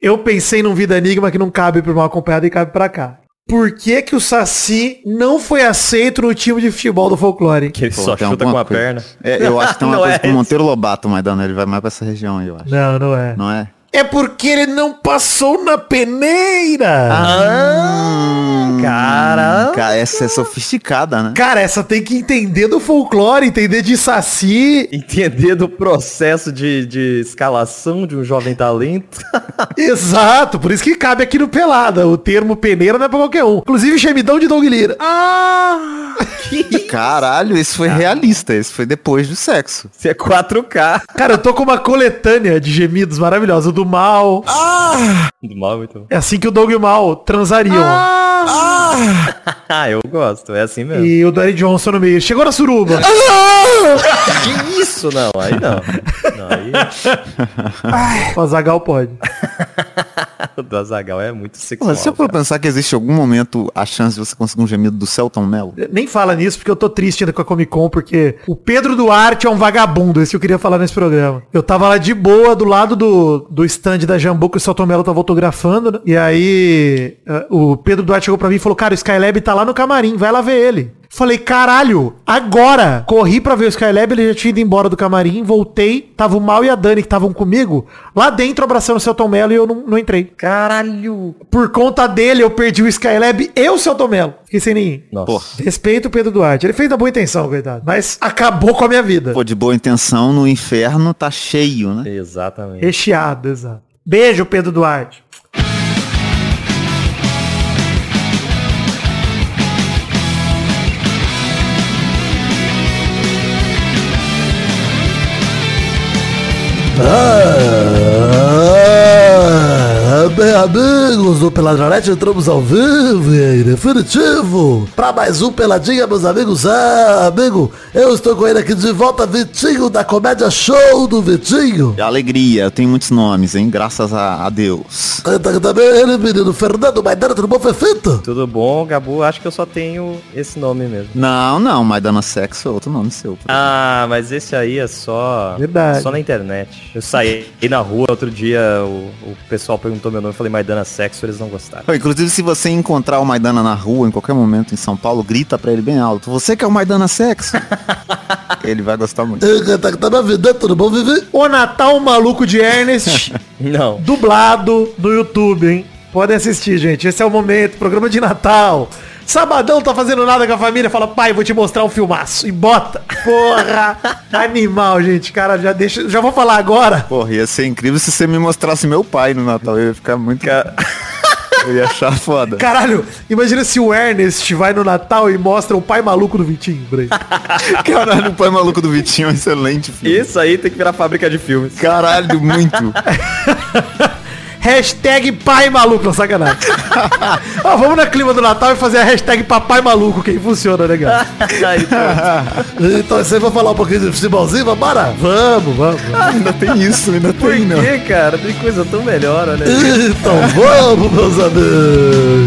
Eu pensei num Vida Enigma que não cabe pro mal acompanhado e cabe pra cá. Por que que o Saci não foi aceito no time de futebol do folclore? Que ele Pô, só tem chuta com a coisa. perna. É, eu acho que tem uma Não coisa é com o. Monteiro Lobato, Maidana. Ele vai mais pra essa região aí, eu acho. Não, não é. Não é? É porque ele não passou na peneira. Ah, cara. Cara, essa é sofisticada, né? Cara, essa tem que entender do folclore, entender de Saci. Entender do processo de, de escalação de um jovem talento. Exato, por isso que cabe aqui no Pelada. O termo peneira não é pra qualquer um. Inclusive, gemidão de Doug Lira. Ah! Caralho, esse foi realista. Esse foi depois do sexo. Isso é 4K. Cara, eu tô com uma coletânea de gemidos maravilhosa. O do mal. Do mal, bom. É assim que o Doug e o mal transariam. Ah, eu gosto. É assim mesmo. E o Danny Johnson no meio. Chegou na suruba. Que isso? Não, aí não. Não, aí o Azagal pode. o do Azagal é muito sexual. Se eu for pensar que existe algum momento a chance de você conseguir um gemido do Celton Mello? Nem fala nisso porque eu tô triste ainda com a Comic Con, porque o Pedro Duarte é um vagabundo, esse que eu queria falar nesse programa. Eu tava lá de boa, do lado do, do stand da Jambu, que o Celton Mello tava autografando, né? E aí eh, o Pedro Duarte chegou pra mim e falou, cara, o Skylab tá lá no camarim, vai lá ver ele. Falei, caralho, agora! Corri pra ver o Skylab, ele já tinha ido embora do camarim, voltei, tava o Mal e a Dani que estavam comigo, lá dentro abraçando o Celton Mello e eu não, não entrei. Caralho. Por conta dele, eu perdi o Skylab e o Celton Mello. Fiquei sem ninguém. Nossa. Porra. Respeito o Pedro Duarte. Ele fez da boa intenção, coitado. Mas acabou com a minha vida. Pô, de boa intenção, no inferno tá cheio, né? Exatamente. Recheado, exato. Beijo, Pedro Duarte. Ah, bem, amigos do Peladronete, entramos ao vivo e em definitivo para mais um Peladinha, meus amigos. Ah, amigo, eu estou com ele aqui de volta, Vitinho, da Comédia Show do Vitinho. Alegria, eu tenho muitos nomes, hein? Graças a, a Deus. Tá- tá- Também ele, menino Fernando Maidana, tudo bom, Fefito? Tudo bom, Gabu? Acho que eu só tenho esse nome mesmo. Não, não, Maidana Sexo é outro nome seu. Ah, mas esse aí é só. Verdade. Só na internet. Eu saí na rua outro dia, o, o pessoal perguntou meu nome, eu falei Maidana Sexo, eles não gostaram. Inclusive, se você encontrar o Maidana na rua, em qualquer momento em São Paulo, grita pra ele bem alto. Você que é o Maidana Sexo? ele vai gostar muito. Tá, tá me ouvindo, tudo bom, Vivi? O Natal Maluco de Ernest, Não. dublado no YouTube, hein? Podem assistir, gente. Esse é o momento. Programa de Natal. Sabadão tá fazendo nada com a família. Fala, pai, vou te mostrar um filmaço. E bota. Porra. Animal, gente. Cara, já deixa. Já vou falar agora. Porra, ia ser incrível se você me mostrasse meu pai no Natal. Eu ia ficar muito... Eu ia achar foda. Caralho, imagina se o Ernest vai no Natal e mostra o pai maluco do Vitinho, Bray. Caralho, o pai maluco do Vitinho é um excelente filme. Isso aí tem que virar fábrica de filmes. Caralho, muito. Hashtag pai maluco, não sacanagem. Ó, vamos na clima do Natal e fazer a hashtag papai maluco, que aí funciona, né, pronto. Então você vai falar um pouquinho de futebolzinho, vambora? Vamos, vamos. ainda tem isso, ainda Por tem, não. que, cara? Tem coisa tão melhor, olha. Então vamos, meus amigos.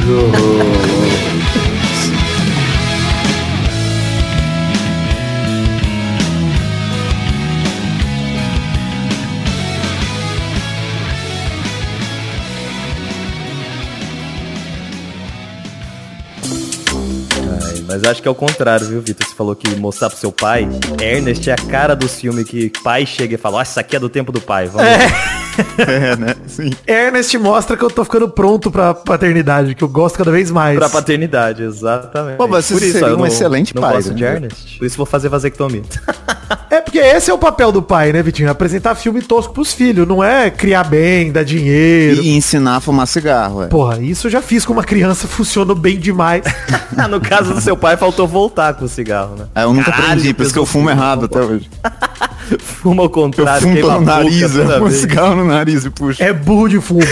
Mas acho que é o contrário, viu, Vitor? Você falou que mostrar pro seu pai. Ernest é a cara dos filmes que pai chega e fala, ó, isso aqui é do tempo do pai. Vamos ver." É, né? Sim. Ernest mostra que eu tô ficando pronto pra paternidade, que eu gosto cada vez mais. Pra paternidade, exatamente. Pô, mas você seria eu um excelente não pai, gosto né? de Ernest. Por isso vou fazer vasectomia. É porque esse é o papel do pai, né, Vitinho? Apresentar filme tosco pros filhos, não é criar bem, dar dinheiro. E ensinar a fumar cigarro, é. Porra, isso eu já fiz com uma criança, funcionou bem demais. no caso do seu pai, faltou voltar com o cigarro, né? É, eu nunca Caralho, aprendi, por isso que eu fumo errado até hoje. Fuma ao Eu contrário, fumo queima boca nariz, eu fumo vez. cigarro no nariz e puxo. É burro de fumo.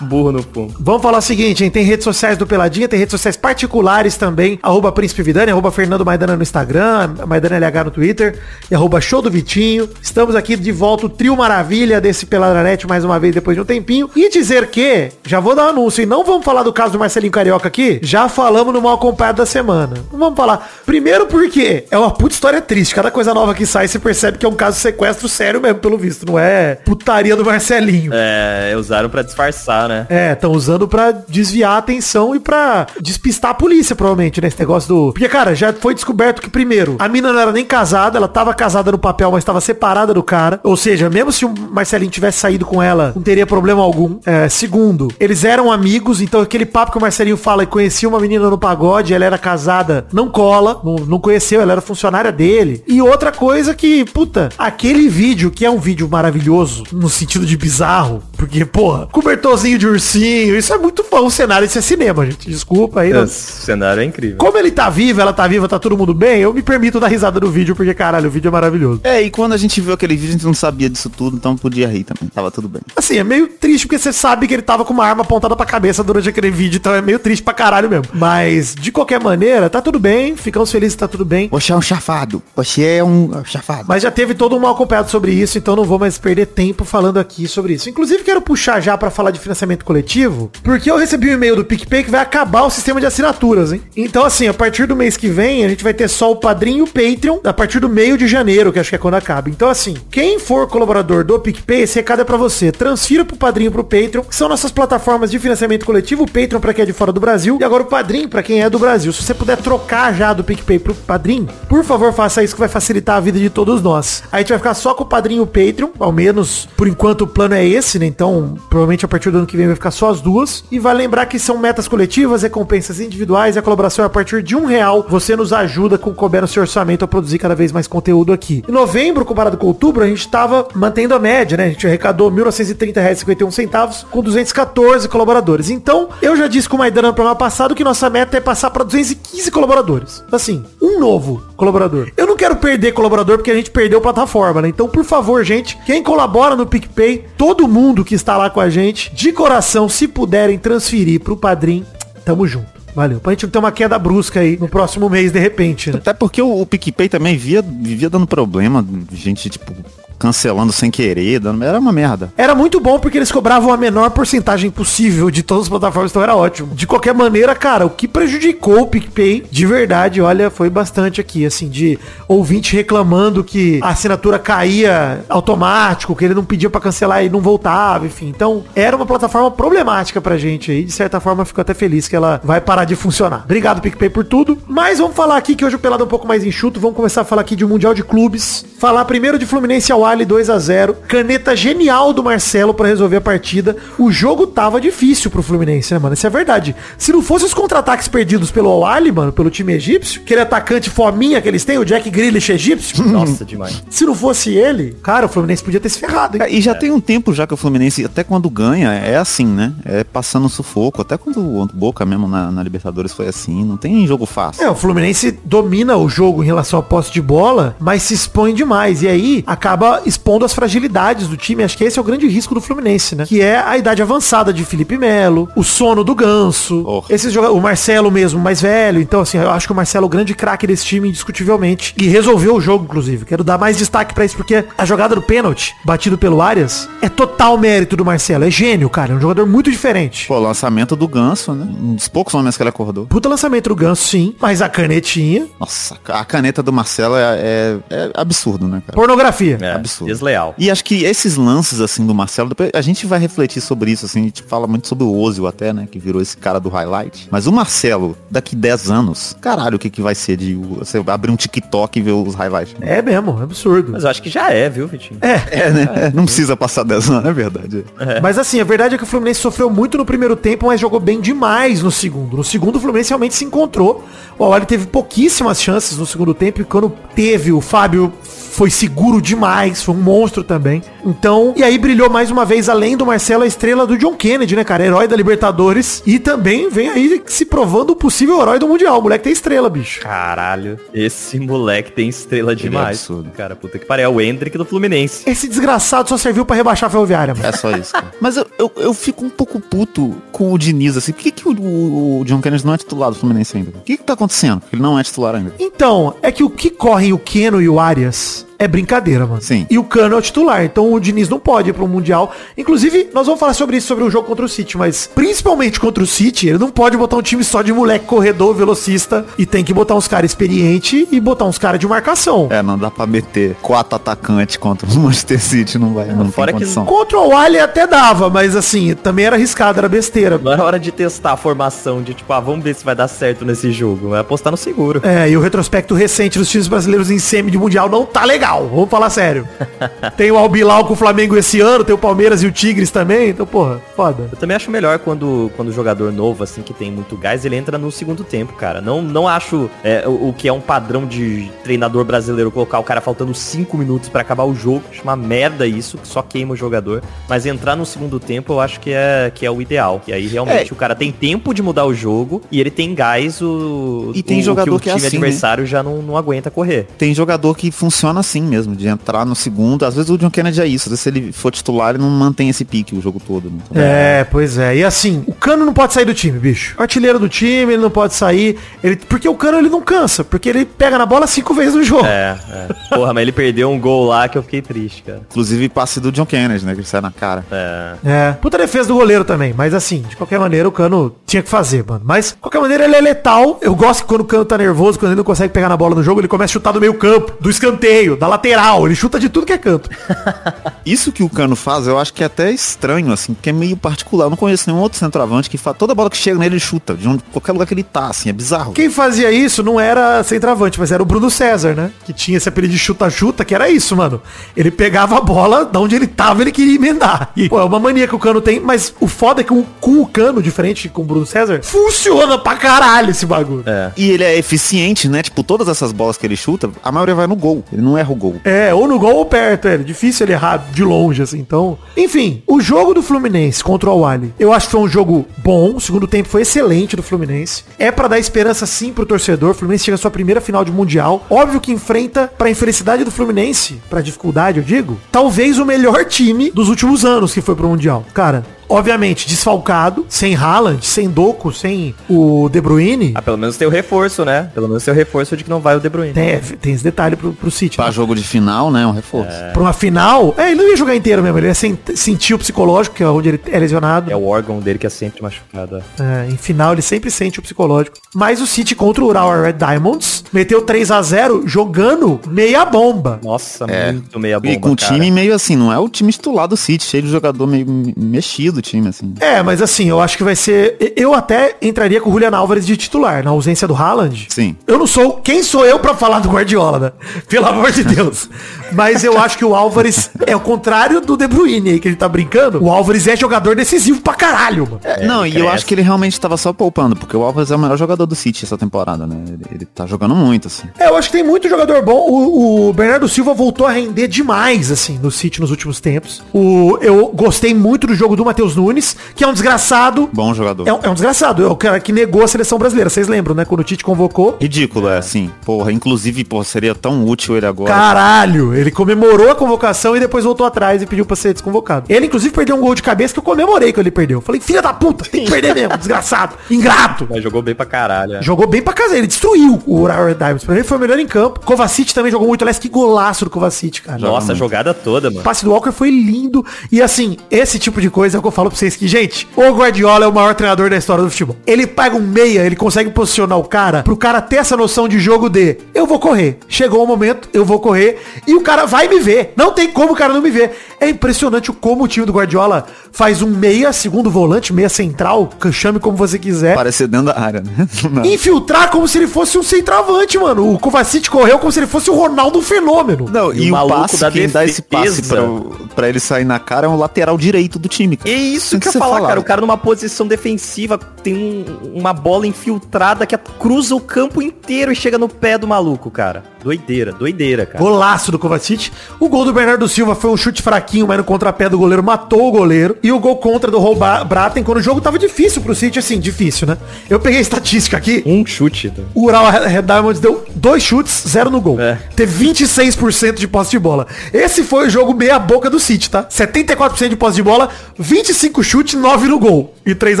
Burro no fumo. Vamos falar o seguinte, hein? Tem redes sociais do Peladinha, tem redes sociais particulares também. Arroba Príncipe Vidani, arroba Fernando Maidana no Instagram, Maidana LH no Twitter e arroba Show do Vitinho. Estamos aqui de volta, o trio maravilha desse Peladranete mais uma vez depois de um tempinho. E dizer que, já vou dar um anúncio, e não vamos falar do caso do Marcelinho Carioca aqui, já falamos no Mal Acompanhado da semana. Não vamos falar. Primeiro porque é uma puta história triste. Cada coisa nova que sai, você percebe percebe que é um caso de sequestro sério mesmo, pelo visto. Não é putaria do Marcelinho. É, usaram pra disfarçar, né? É, estão usando pra desviar a atenção e pra despistar a polícia, provavelmente, nesse negócio do... Porque, cara, já foi descoberto que, primeiro, a mina não era nem casada, ela tava casada no papel, mas tava separada do cara. Ou seja, mesmo se o Marcelinho tivesse saído com ela, não teria problema algum. É, segundo, eles eram amigos, então aquele papo que o Marcelinho fala e conhecia uma menina no pagode, ela era casada, não cola, não, não conheceu, ela era funcionária dele. E outra coisa que, puta, aquele vídeo, que é um vídeo maravilhoso, no sentido de bizarro, porque, porra, cobertorzinho de ursinho, isso é muito bom, o cenário, isso é cinema, gente, desculpa aí. não- Esse cenário é incrível. Como ele tá vivo, ela tá viva, tá todo mundo bem, eu me permito dar risada no vídeo, porque, caralho, o vídeo é maravilhoso. É, e quando a gente viu aquele vídeo, a gente não sabia disso tudo, então podia rir também. Tava tudo bem. Assim, é meio triste porque você sabe que ele tava com uma arma apontada pra cabeça durante aquele vídeo, então é meio triste pra caralho mesmo. Mas, de qualquer maneira, tá tudo bem, ficamos felizes, tá tudo bem. Você é um chafado. Você é um chafado. Mas já teve todo um mal acompanhado sobre isso, então não vou mais perder tempo falando aqui sobre isso. Inclusive, quero puxar já pra falar de financiamento coletivo, porque eu recebi um e-mail do PicPay que vai acabar o sistema de assinaturas, hein? Então, assim, a partir do mês que vem, a gente vai ter só o Padrim e o Patreon, a partir do meio de janeiro, que acho que é quando acaba. Então, assim, quem for colaborador do PicPay, esse recado é pra você. Transfira pro Padrim e pro Patreon, que são nossas plataformas de financiamento coletivo, o Patreon pra quem é de fora do Brasil, e agora o Padrim pra quem é do Brasil. Se você puder trocar já do PicPay pro Padrim, por favor, faça isso que vai facilitar a vida de todos nós. A gente vai ficar só com o Padrim e o Patreon, ao menos por enquanto o plano é esse, né? Então, provavelmente a partir do ano que vem vai ficar só as duas. E vai lembrar que são metas coletivas, recompensas individuais, e a colaboração é a partir de um real. Você nos ajuda com couber no seu orçamento a produzir cada vez mais conteúdo aqui. Em novembro, comparado com outubro, a gente tava mantendo a média, né? A gente arrecadou R$ 1.930,51 centavos com 214 colaboradores. Então, eu já disse com o Maidana no programa passado que nossa meta é passar para 215 colaboradores. Assim, um novo colaborador. Eu não quero perder colaborador porque a gente perdeu plataforma, né? Então, por favor, gente, quem colabora no PicPay, todo mundo que está lá com a gente, de coração, se puderem transferir pro Padrim, tamo junto. Valeu. Pra gente não ter uma queda brusca aí no próximo mês, de repente, né? Até porque o, o PicPay também via, vivia dando problema, gente, tipo, cancelando sem querer, dando, era uma merda. Era muito bom porque eles cobravam a menor porcentagem possível de todas as plataformas, então era ótimo. De qualquer maneira, cara, o que prejudicou o PicPay, de verdade, olha, foi bastante aqui, assim, de ouvinte reclamando que a assinatura caía automático, que ele não pedia pra cancelar e não voltava, enfim. Então, era uma plataforma problemática pra gente aí. De certa forma, fico até feliz que ela vai parar de funcionar. Obrigado, PicPay, por tudo. Mas vamos falar aqui que hoje o pelado é um pouco mais enxuto. Vamos começar a falar aqui de um Mundial de Clubes. Falar primeiro de Fluminense ao Ali 2 a 0 Caneta genial do Marcelo pra resolver a partida. O jogo tava difícil pro Fluminense, né, mano? Isso é verdade. Se não fosse os contra-ataques perdidos pelo Awali, mano, pelo time egípcio, aquele atacante fominha que eles têm, o Jack Grealish egípcio, Nossa, demais. se não fosse ele, cara, o Fluminense podia ter se ferrado, hein? E já tem um tempo já que o Fluminense, até quando ganha, é assim, né? É passando sufoco. Até quando o Boca mesmo na, na Libertadores foi assim. Não tem jogo fácil. É, o Fluminense domina o jogo em relação à posse de bola, mas se expõe demais. E aí acaba expondo as fragilidades do time. Acho que esse é o grande risco do Fluminense, né? Que é a idade avançada de Felipe Melo, o sono do Ganso, Oh. esses jogadores, o Marcelo mesmo, mais velho. Então, assim, eu acho que o Marcelo é o grande craque desse time, indiscutivelmente. E resolveu o jogo, inclusive. Quero dar mais destaque pra isso, porque a jogada do pênalti, batido pelo Arias, é total mérito do Marcelo. É gênio, cara. É um jogador muito diferente. Pô, lançamento do Ganso, né? Um dos poucos momentos que ele acordou. Puta lançamento do Ganso, sim. Mas a canetinha, Nossa, a caneta do Marcelo é, é- é absurdo, né, cara? pornografia. É, Absurdo. desleal. E acho que esses lances, assim, do Marcelo, depois a gente vai refletir sobre isso, assim, a gente fala muito sobre o Ozil até, né, que virou esse cara do highlight. Mas o Marcelo, daqui 10 anos, caralho, o que que vai ser de você abrir um TikTok e ver os highlights? É mesmo, é absurdo. Mas eu acho que já é, viu, Vitinho? É, né? É, não precisa passar 10 anos, é verdade. Mas assim, a verdade é que o Fluminense sofreu muito no primeiro tempo, mas jogou bem demais no segundo. No segundo, o Fluminense realmente se encontrou. O Awali teve pouquíssimas chances no segundo tempo e quando teve, o Fábio foi seguro demais, foi um monstro também. Então, e aí brilhou mais uma vez, além do Marcelo, a estrela do John Kennedy, né, cara? Herói da Libertadores. E também vem aí se provando o possível herói do Mundial. O moleque tem estrela, bicho. Caralho, esse moleque tem estrela é demais. absurdo. Cara, puta que pariu. É o Hendrick do Fluminense. Esse desgraçado só serviu pra rebaixar a ferroviária, mano. É só isso. cara. Mas eu, eu, eu fico um pouco puto com o Diniz, assim. Por que, que o, o- o John Kennedy não é titular do Fluminense ainda? O que que tá acontecendo? Ele não é titular ainda. Então, é que o que correm o Keno e o Arias é brincadeira, mano. Sim. E o Cano é o titular, então o Diniz não pode ir pro Mundial. Inclusive, nós vamos falar sobre isso, sobre o jogo contra o City, mas principalmente contra o City, ele não pode botar um time só de moleque corredor, velocista, e tem que botar uns caras experientes e botar uns caras de marcação. É, não dá pra meter quatro atacantes contra o Manchester City, não vai, não fora tem que- condição. Contra o Wally até dava, mas assim, também era arriscado, era besteira. Não era hora de testar a formação, de tipo, ah, vamos ver se vai dar certo nesse jogo. Vai apostar no seguro. É, e o retrospecto recente dos times brasileiros em semi de Mundial não tá legal, vamos falar sério. tem o Albilau com o Flamengo esse ano, tem o Palmeiras e o Tigres também, então, porra, foda. Eu também acho melhor quando, quando o jogador novo, assim, que tem muito gás, ele entra no segundo tempo, cara. Não, não acho é, o, o que é um padrão de treinador brasileiro colocar o cara faltando cinco minutos pra acabar o jogo. Acho uma merda isso, que só queima o jogador. Mas entrar no segundo tempo eu acho que é, que é o ideal. E aí realmente É. o cara tem tempo de mudar o jogo e ele tem gás o. E tem o, jogador o que é time assim, né? adversário já não, não aguenta correr. Tem jogador que funciona assim mesmo, de entrar no segundo. Às vezes o John Kennedy é isso. Às vezes se ele for titular, ele não mantém esse pique o jogo todo. né? É, pois é. E assim, o Cano não pode sair do time, bicho. Artilheiro do time, ele não pode sair. Ele, porque o Cano ele não cansa, porque ele pega na bola cinco vezes no jogo. É, é. Porra, mas ele perdeu um gol lá que eu fiquei triste, cara. Inclusive passe do John Kennedy, né? Que ele sai na cara. É. É, puta defesa do goleiro também, mas assim, de qualquer maneira o Cano tinha que fazer, mano. Mas, de qualquer maneira, ele é letal. Eu gosto que quando o Cano tá nervoso, quando ele não consegue pegar na bola no jogo, ele começa a chutar do meio campo, do escanteio, da lateral. Ele chuta de tudo que é canto. Isso que o Cano faz, eu acho que é até estranho, assim, porque é meio particular. Eu não conheço nenhum outro centroavante que faz. Toda bola que chega nele, ele chuta. De onde, qualquer lugar que ele tá, assim, é bizarro. Quem fazia isso não era centroavante, mas era o Bruno César, né? Que tinha esse apelido de chuta-chuta, que era isso, mano. Ele pegava a bola, da onde ele tava, ele queria emendar. E, pô, é uma mania que o Cano tem, mas o foda é que o- com o Cano, diferente com o Bruno César, funciona pra caralho esse bagulho. É. E ele é eficiente, né? Tipo, todas essas bolas que ele chuta, a maioria vai no gol. Ele não erra o gol. É, ou no gol ou perto, é difícil ele errar de longe, assim, então... Enfim, o jogo do Fluminense contra o Awali, eu acho que foi um jogo bom, o segundo tempo foi excelente do Fluminense. É pra dar esperança sim pro torcedor, o Fluminense chega à sua primeira final de Mundial. Óbvio que enfrenta, pra infelicidade do Fluminense, pra dificuldade, eu digo, talvez o melhor time dos últimos anos que foi pro Mundial. Cara... Obviamente, desfalcado, sem Haaland, sem Doku, sem o De Bruyne. Ah, pelo menos tem o reforço, né? Pelo menos tem o reforço de que não vai o De Bruyne. Tem, tem esse detalhe pro, pro City. Pra né? jogo de final, né? Um reforço. pra uma final. É, ele não ia jogar inteiro mesmo. Ele ia sen- sentir o psicológico, que é onde ele é lesionado. É o órgão dele que é sempre machucado. É, em final, ele sempre sente o psicológico. Mas o City contra o Ural Red Diamonds meteu 3 a 0 jogando meia bomba. Nossa, É. muito meia bomba, e com o cara. time meio assim, não é o time titular do City, cheio de jogador meio me- mexido time, assim. É, mas assim, eu acho que vai ser. Eu até entraria com o Julian Álvares de titular, na ausência do Haaland. Sim. Eu não sou. Quem sou eu pra falar do Guardiola, né? Pelo amor de Deus. Mas eu acho que o Álvares é o contrário do De Bruyne aí, que ele tá brincando. O Álvares é jogador decisivo pra caralho, mano. É, não, e eu acho que ele realmente tava só poupando, porque o Alves é o melhor jogador do City essa temporada, né? Ele, ele tá jogando muito, assim. É, eu acho que tem muito jogador bom. O, o Bernardo Silva voltou a render demais, assim, no City nos últimos tempos. O, eu gostei muito do jogo do Matheus Nunes, que é um desgraçado. Bom jogador. É um, é um desgraçado. É o cara que negou a seleção brasileira. Vocês lembram, né? Quando o Tite convocou. Ridículo, é, assim. Porra, inclusive, porra, seria tão útil ele agora. Caralho, ele comemorou a convocação e depois voltou atrás e pediu pra ser desconvocado. Ele, inclusive, perdeu um gol de cabeça que eu comemorei quando ele perdeu. Eu Falei, filha da puta, tem que perder mesmo, desgraçado, ingrato. Mas jogou bem pra caralho. é. Jogou bem pra casa, ele destruiu o Urawa Diamonds. Pra mim, ele foi o melhor em campo. Kovacic também jogou muito. Aliás, que golaço do Kovacic, cara. Nossa, jogada toda, mano. O passe do Walker foi lindo. E assim, esse tipo de coisa é o que eu falo pra vocês que, gente, o Guardiola é o maior treinador da história do futebol. Ele pega um meia, ele consegue posicionar o cara pro cara ter essa noção de jogo de eu vou correr. Chegou o momento, eu vou correr. E o cara vai me ver. Não tem como o cara não me ver. É impressionante o como o time do Guardiola faz um meia, segundo volante, meia central, chame como você quiser. Parecer dentro da área, né? Não. Infiltrar como se ele fosse um centroavante, mano. O Kovacic correu como se ele fosse o Ronaldo Fenômeno. Não, E e, o o maluco passe, da quem dá esse passe defesa. pra, pra ele sair na cara é o lateral direito do time, cara. É isso Tem que eu falar, falado. cara. O cara numa posição defensiva tem um- uma bola infiltrada que cruza o campo inteiro e chega no pé do maluco, cara. Doideira, doideira, cara. Golaço do Kovacic. O gol do Bernardo Silva foi um chute fraquinho, mas no contrapé do goleiro matou o goleiro. E o gol contra do Roll Braten, quando o jogo tava difícil pro City, assim, difícil, né? Eu peguei a estatística aqui. Um chute. né? O Ural Red Diamonds deu dois chutes, zero no gol. É. Teve 26% de posse de bola. Esse foi o jogo meia boca do City, tá? 74% de posse de bola, 25 chutes, 9 no gol. E 3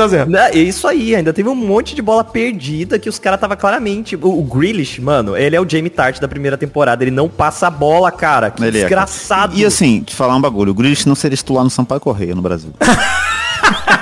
a 0 Né, É isso aí, ainda teve um monte de bola perdida que os caras tava claramente. O, o Grealish, mano, ele é o Jamie Tart da primeira temporada. Ele não passa a bola, cara. Que Ele é, desgraçado. E assim, te falar um bagulho, o Grealish não seria titular no Sampaio Correia no Brasil.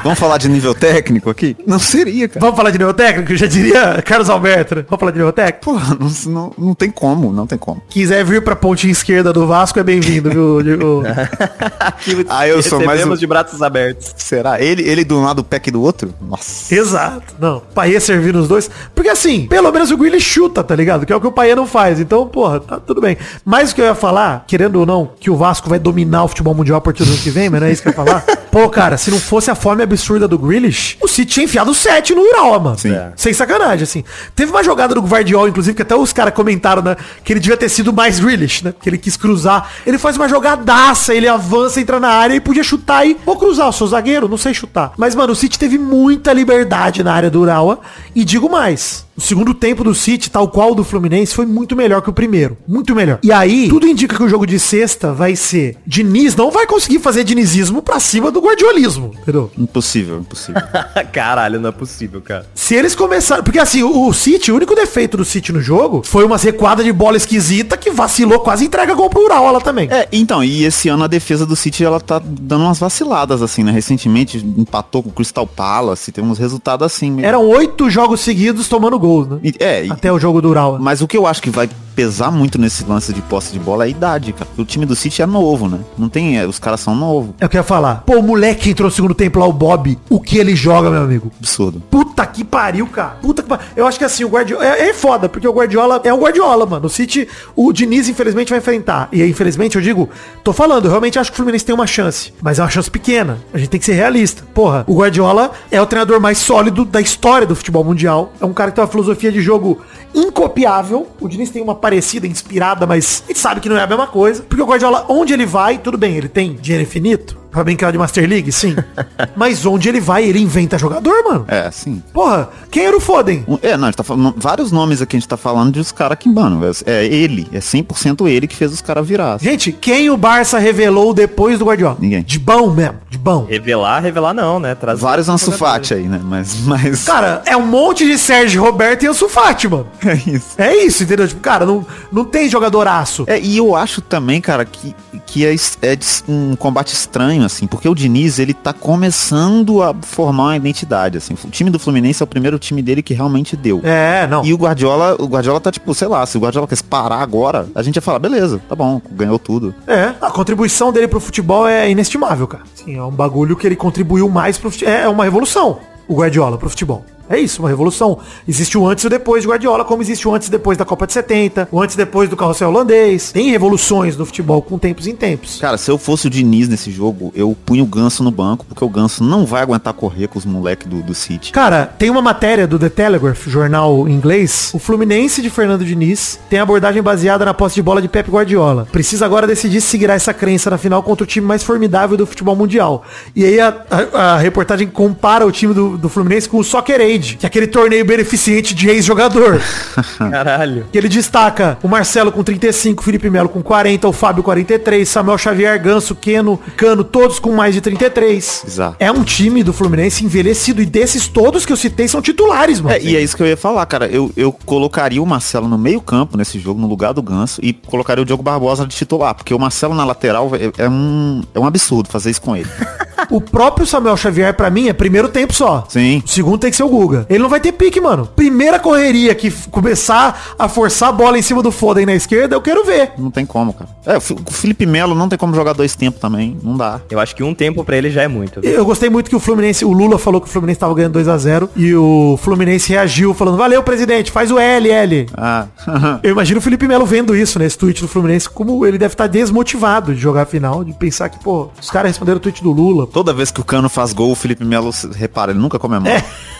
Vamos falar de nível técnico aqui? Não seria, cara. Vamos falar de nível técnico? Já diria Carlos Alberto, né? Vamos falar de nível técnico? Porra, não, não, não tem como, não tem como. Quiser vir pra pontinha esquerda do Vasco, é bem-vindo, viu? Que Ah, eu sou mais um- de braços abertos. Será? Ele, ele do lado do pack do outro? Nossa. Exato. Não, Paê servindo os dois. Porque assim, pelo menos o Grealish chuta, tá ligado? Que é o que o Paê não faz. Então, porra, tá tudo bem. Mas o que eu ia falar, querendo ou não, que o Vasco vai dominar o futebol mundial a partir do ano que vem, mas não é isso que eu ia falar. Pô, cara, se não fosse a fome absurda do Grealish, o City tinha enfiado 7 no Urawa, mano. Sim. É. Sem sacanagem, assim. Teve uma jogada do Guardiola, inclusive, que até os caras comentaram, né? Que ele devia ter sido mais Grealish, né? Que ele quis cruzar. Ele faz uma jogadaça, ele avança, entra na área e podia chutar e... Vou cruzar, eu sou zagueiro, não sei chutar. Mas, mano, o City teve muita liberdade na área do Urawa. E digo mais, o segundo tempo do City, tal qual o do Fluminense, foi muito melhor que o primeiro. Muito melhor. E aí, tudo indica que o jogo de sexta vai ser... Diniz não vai conseguir fazer dinizismo pra cima do guardiolismo, entendeu? Impossível, impossível. Caralho, não é possível, cara. Se eles começarem. Porque assim, o, o City, o único defeito do City no jogo foi uma recuada de bola esquisita que vacilou, quase entrega gol pro Uraola também. É, então, e esse ano a defesa do City, ela tá dando umas vaciladas, assim, né? Recentemente empatou com o Crystal Palace, tem uns resultados assim. meio- Eram oito jogos seguidos tomando gols, né? E- É, e- Até o jogo do Uraola. mas o que eu acho que vai pesar muito nesse lance de posse de bola é a idade, cara. O time do City é novo, né? Não tem, é, os caras são novos. É o que eu ia falar. Pô, o moleque que entrou no segundo tempo lá, o Bob, o que ele joga, meu amigo? Absurdo. Puta que pariu, cara. Puta que pariu. Eu acho que assim, o Guardiola. É, é foda, porque o Guardiola é o Guardiola, mano. O City, o Diniz, infelizmente, vai enfrentar. E aí, infelizmente, eu digo, tô falando, eu realmente acho que o Fluminense tem uma chance. Mas é uma chance pequena. A gente tem que ser realista. Porra, o Guardiola é o treinador mais sólido da história do futebol mundial. É um cara que tem uma filosofia de jogo incopiável. O Diniz tem uma parecida, inspirada, mas a gente sabe que não é a mesma coisa. Porque o Guardiola, onde ele vai, tudo bem, ele tem dinheiro infinito. Pra brincar de Master League, sim. mas onde ele vai, ele inventa jogador, mano. É, sim. Porra, quem era o Foden? É, não, a gente tá falando, vários nomes aqui a gente tá falando de os caras que, mano, é, é ele, é 100% ele que fez os caras virar. Gente, quem o Barça revelou depois do Guardiola? Ninguém. De bom mesmo, de bom. Revelar, revelar não, né? Trazer Vários Ansu. Fati aí, né? Mas, mas... Cara, é um monte de Sérgio Roberto e Ansu Fati, mano. é isso. É isso, entendeu? Tipo, cara, não, não tem jogadoraço. É, e eu acho também, cara, que, que é, é um combate estranho, assim, porque o Diniz, ele tá começando a formar uma identidade, assim. O time do Fluminense é o primeiro time dele que realmente deu. É, não. E o Guardiola, o Guardiola tá tipo, sei lá, se o Guardiola quer parar agora, a gente ia falar, beleza, tá bom, ganhou tudo. É, a contribuição dele pro futebol é inestimável, cara. Sim, é um bagulho que ele contribuiu mais pro futebol. É uma revolução, o Guardiola, pro futebol. É isso, uma revolução. Existe o antes e o depois de Guardiola, como existe o antes e depois da Copa de 70, o antes e depois do carrossel holandês. Tem revoluções no futebol com tempos em tempos. Cara, se eu fosse o Diniz nesse jogo, eu punho o Ganso no banco, porque o Ganso não vai aguentar correr com os moleques do, do City. Cara, tem uma matéria do The Telegraph, jornal inglês. O Fluminense de Fernando Diniz tem abordagem baseada na posse de bola de Pep Guardiola. Precisa agora decidir se seguirá essa crença na final contra o time mais formidável do futebol mundial. E aí a, a- a reportagem compara o time do, do Fluminense com o Soccer Aid, que é aquele torneio beneficente de ex-jogador. Caralho. que ele destaca o Marcelo com 35, o Felipe Melo com 40, o Fábio 43, Samuel Xavier, Ganso, Keno, Cano, todos com mais de 33. Exato. É um time do Fluminense envelhecido e desses todos que eu citei são titulares, mano. É, e é isso que eu ia falar, cara. Eu, eu colocaria o Marcelo no meio campo nesse jogo, no lugar do Ganso, e colocaria o Diogo Barbosa de titular, porque o Marcelo na lateral é, é um, é um absurdo fazer isso com ele. O próprio Samuel Xavier, pra mim, é primeiro tempo só. Sim. O segundo tem que ser o Guga. Ele não vai ter pique, mano. Primeira correria que começar a forçar a bola em cima do Foden na esquerda, eu quero ver. Não tem como, cara. É, o Felipe Melo não tem como jogar dois tempos também. Não dá. Eu acho que um tempo pra ele já é muito. Eu gostei muito que o Fluminense, o Lula falou que o Fluminense tava ganhando 2 a 0 e o Fluminense reagiu falando: "Valeu, presidente, faz o L, L". Ah, Eu imagino o Felipe Melo vendo isso, né, esse tweet do Fluminense, como ele deve estar desmotivado de jogar a final, de pensar que, pô, os caras responderam o tweet do Lula. toda vez que o Cano faz gol, o Felipe Melo, se- repara, ele nunca comemora.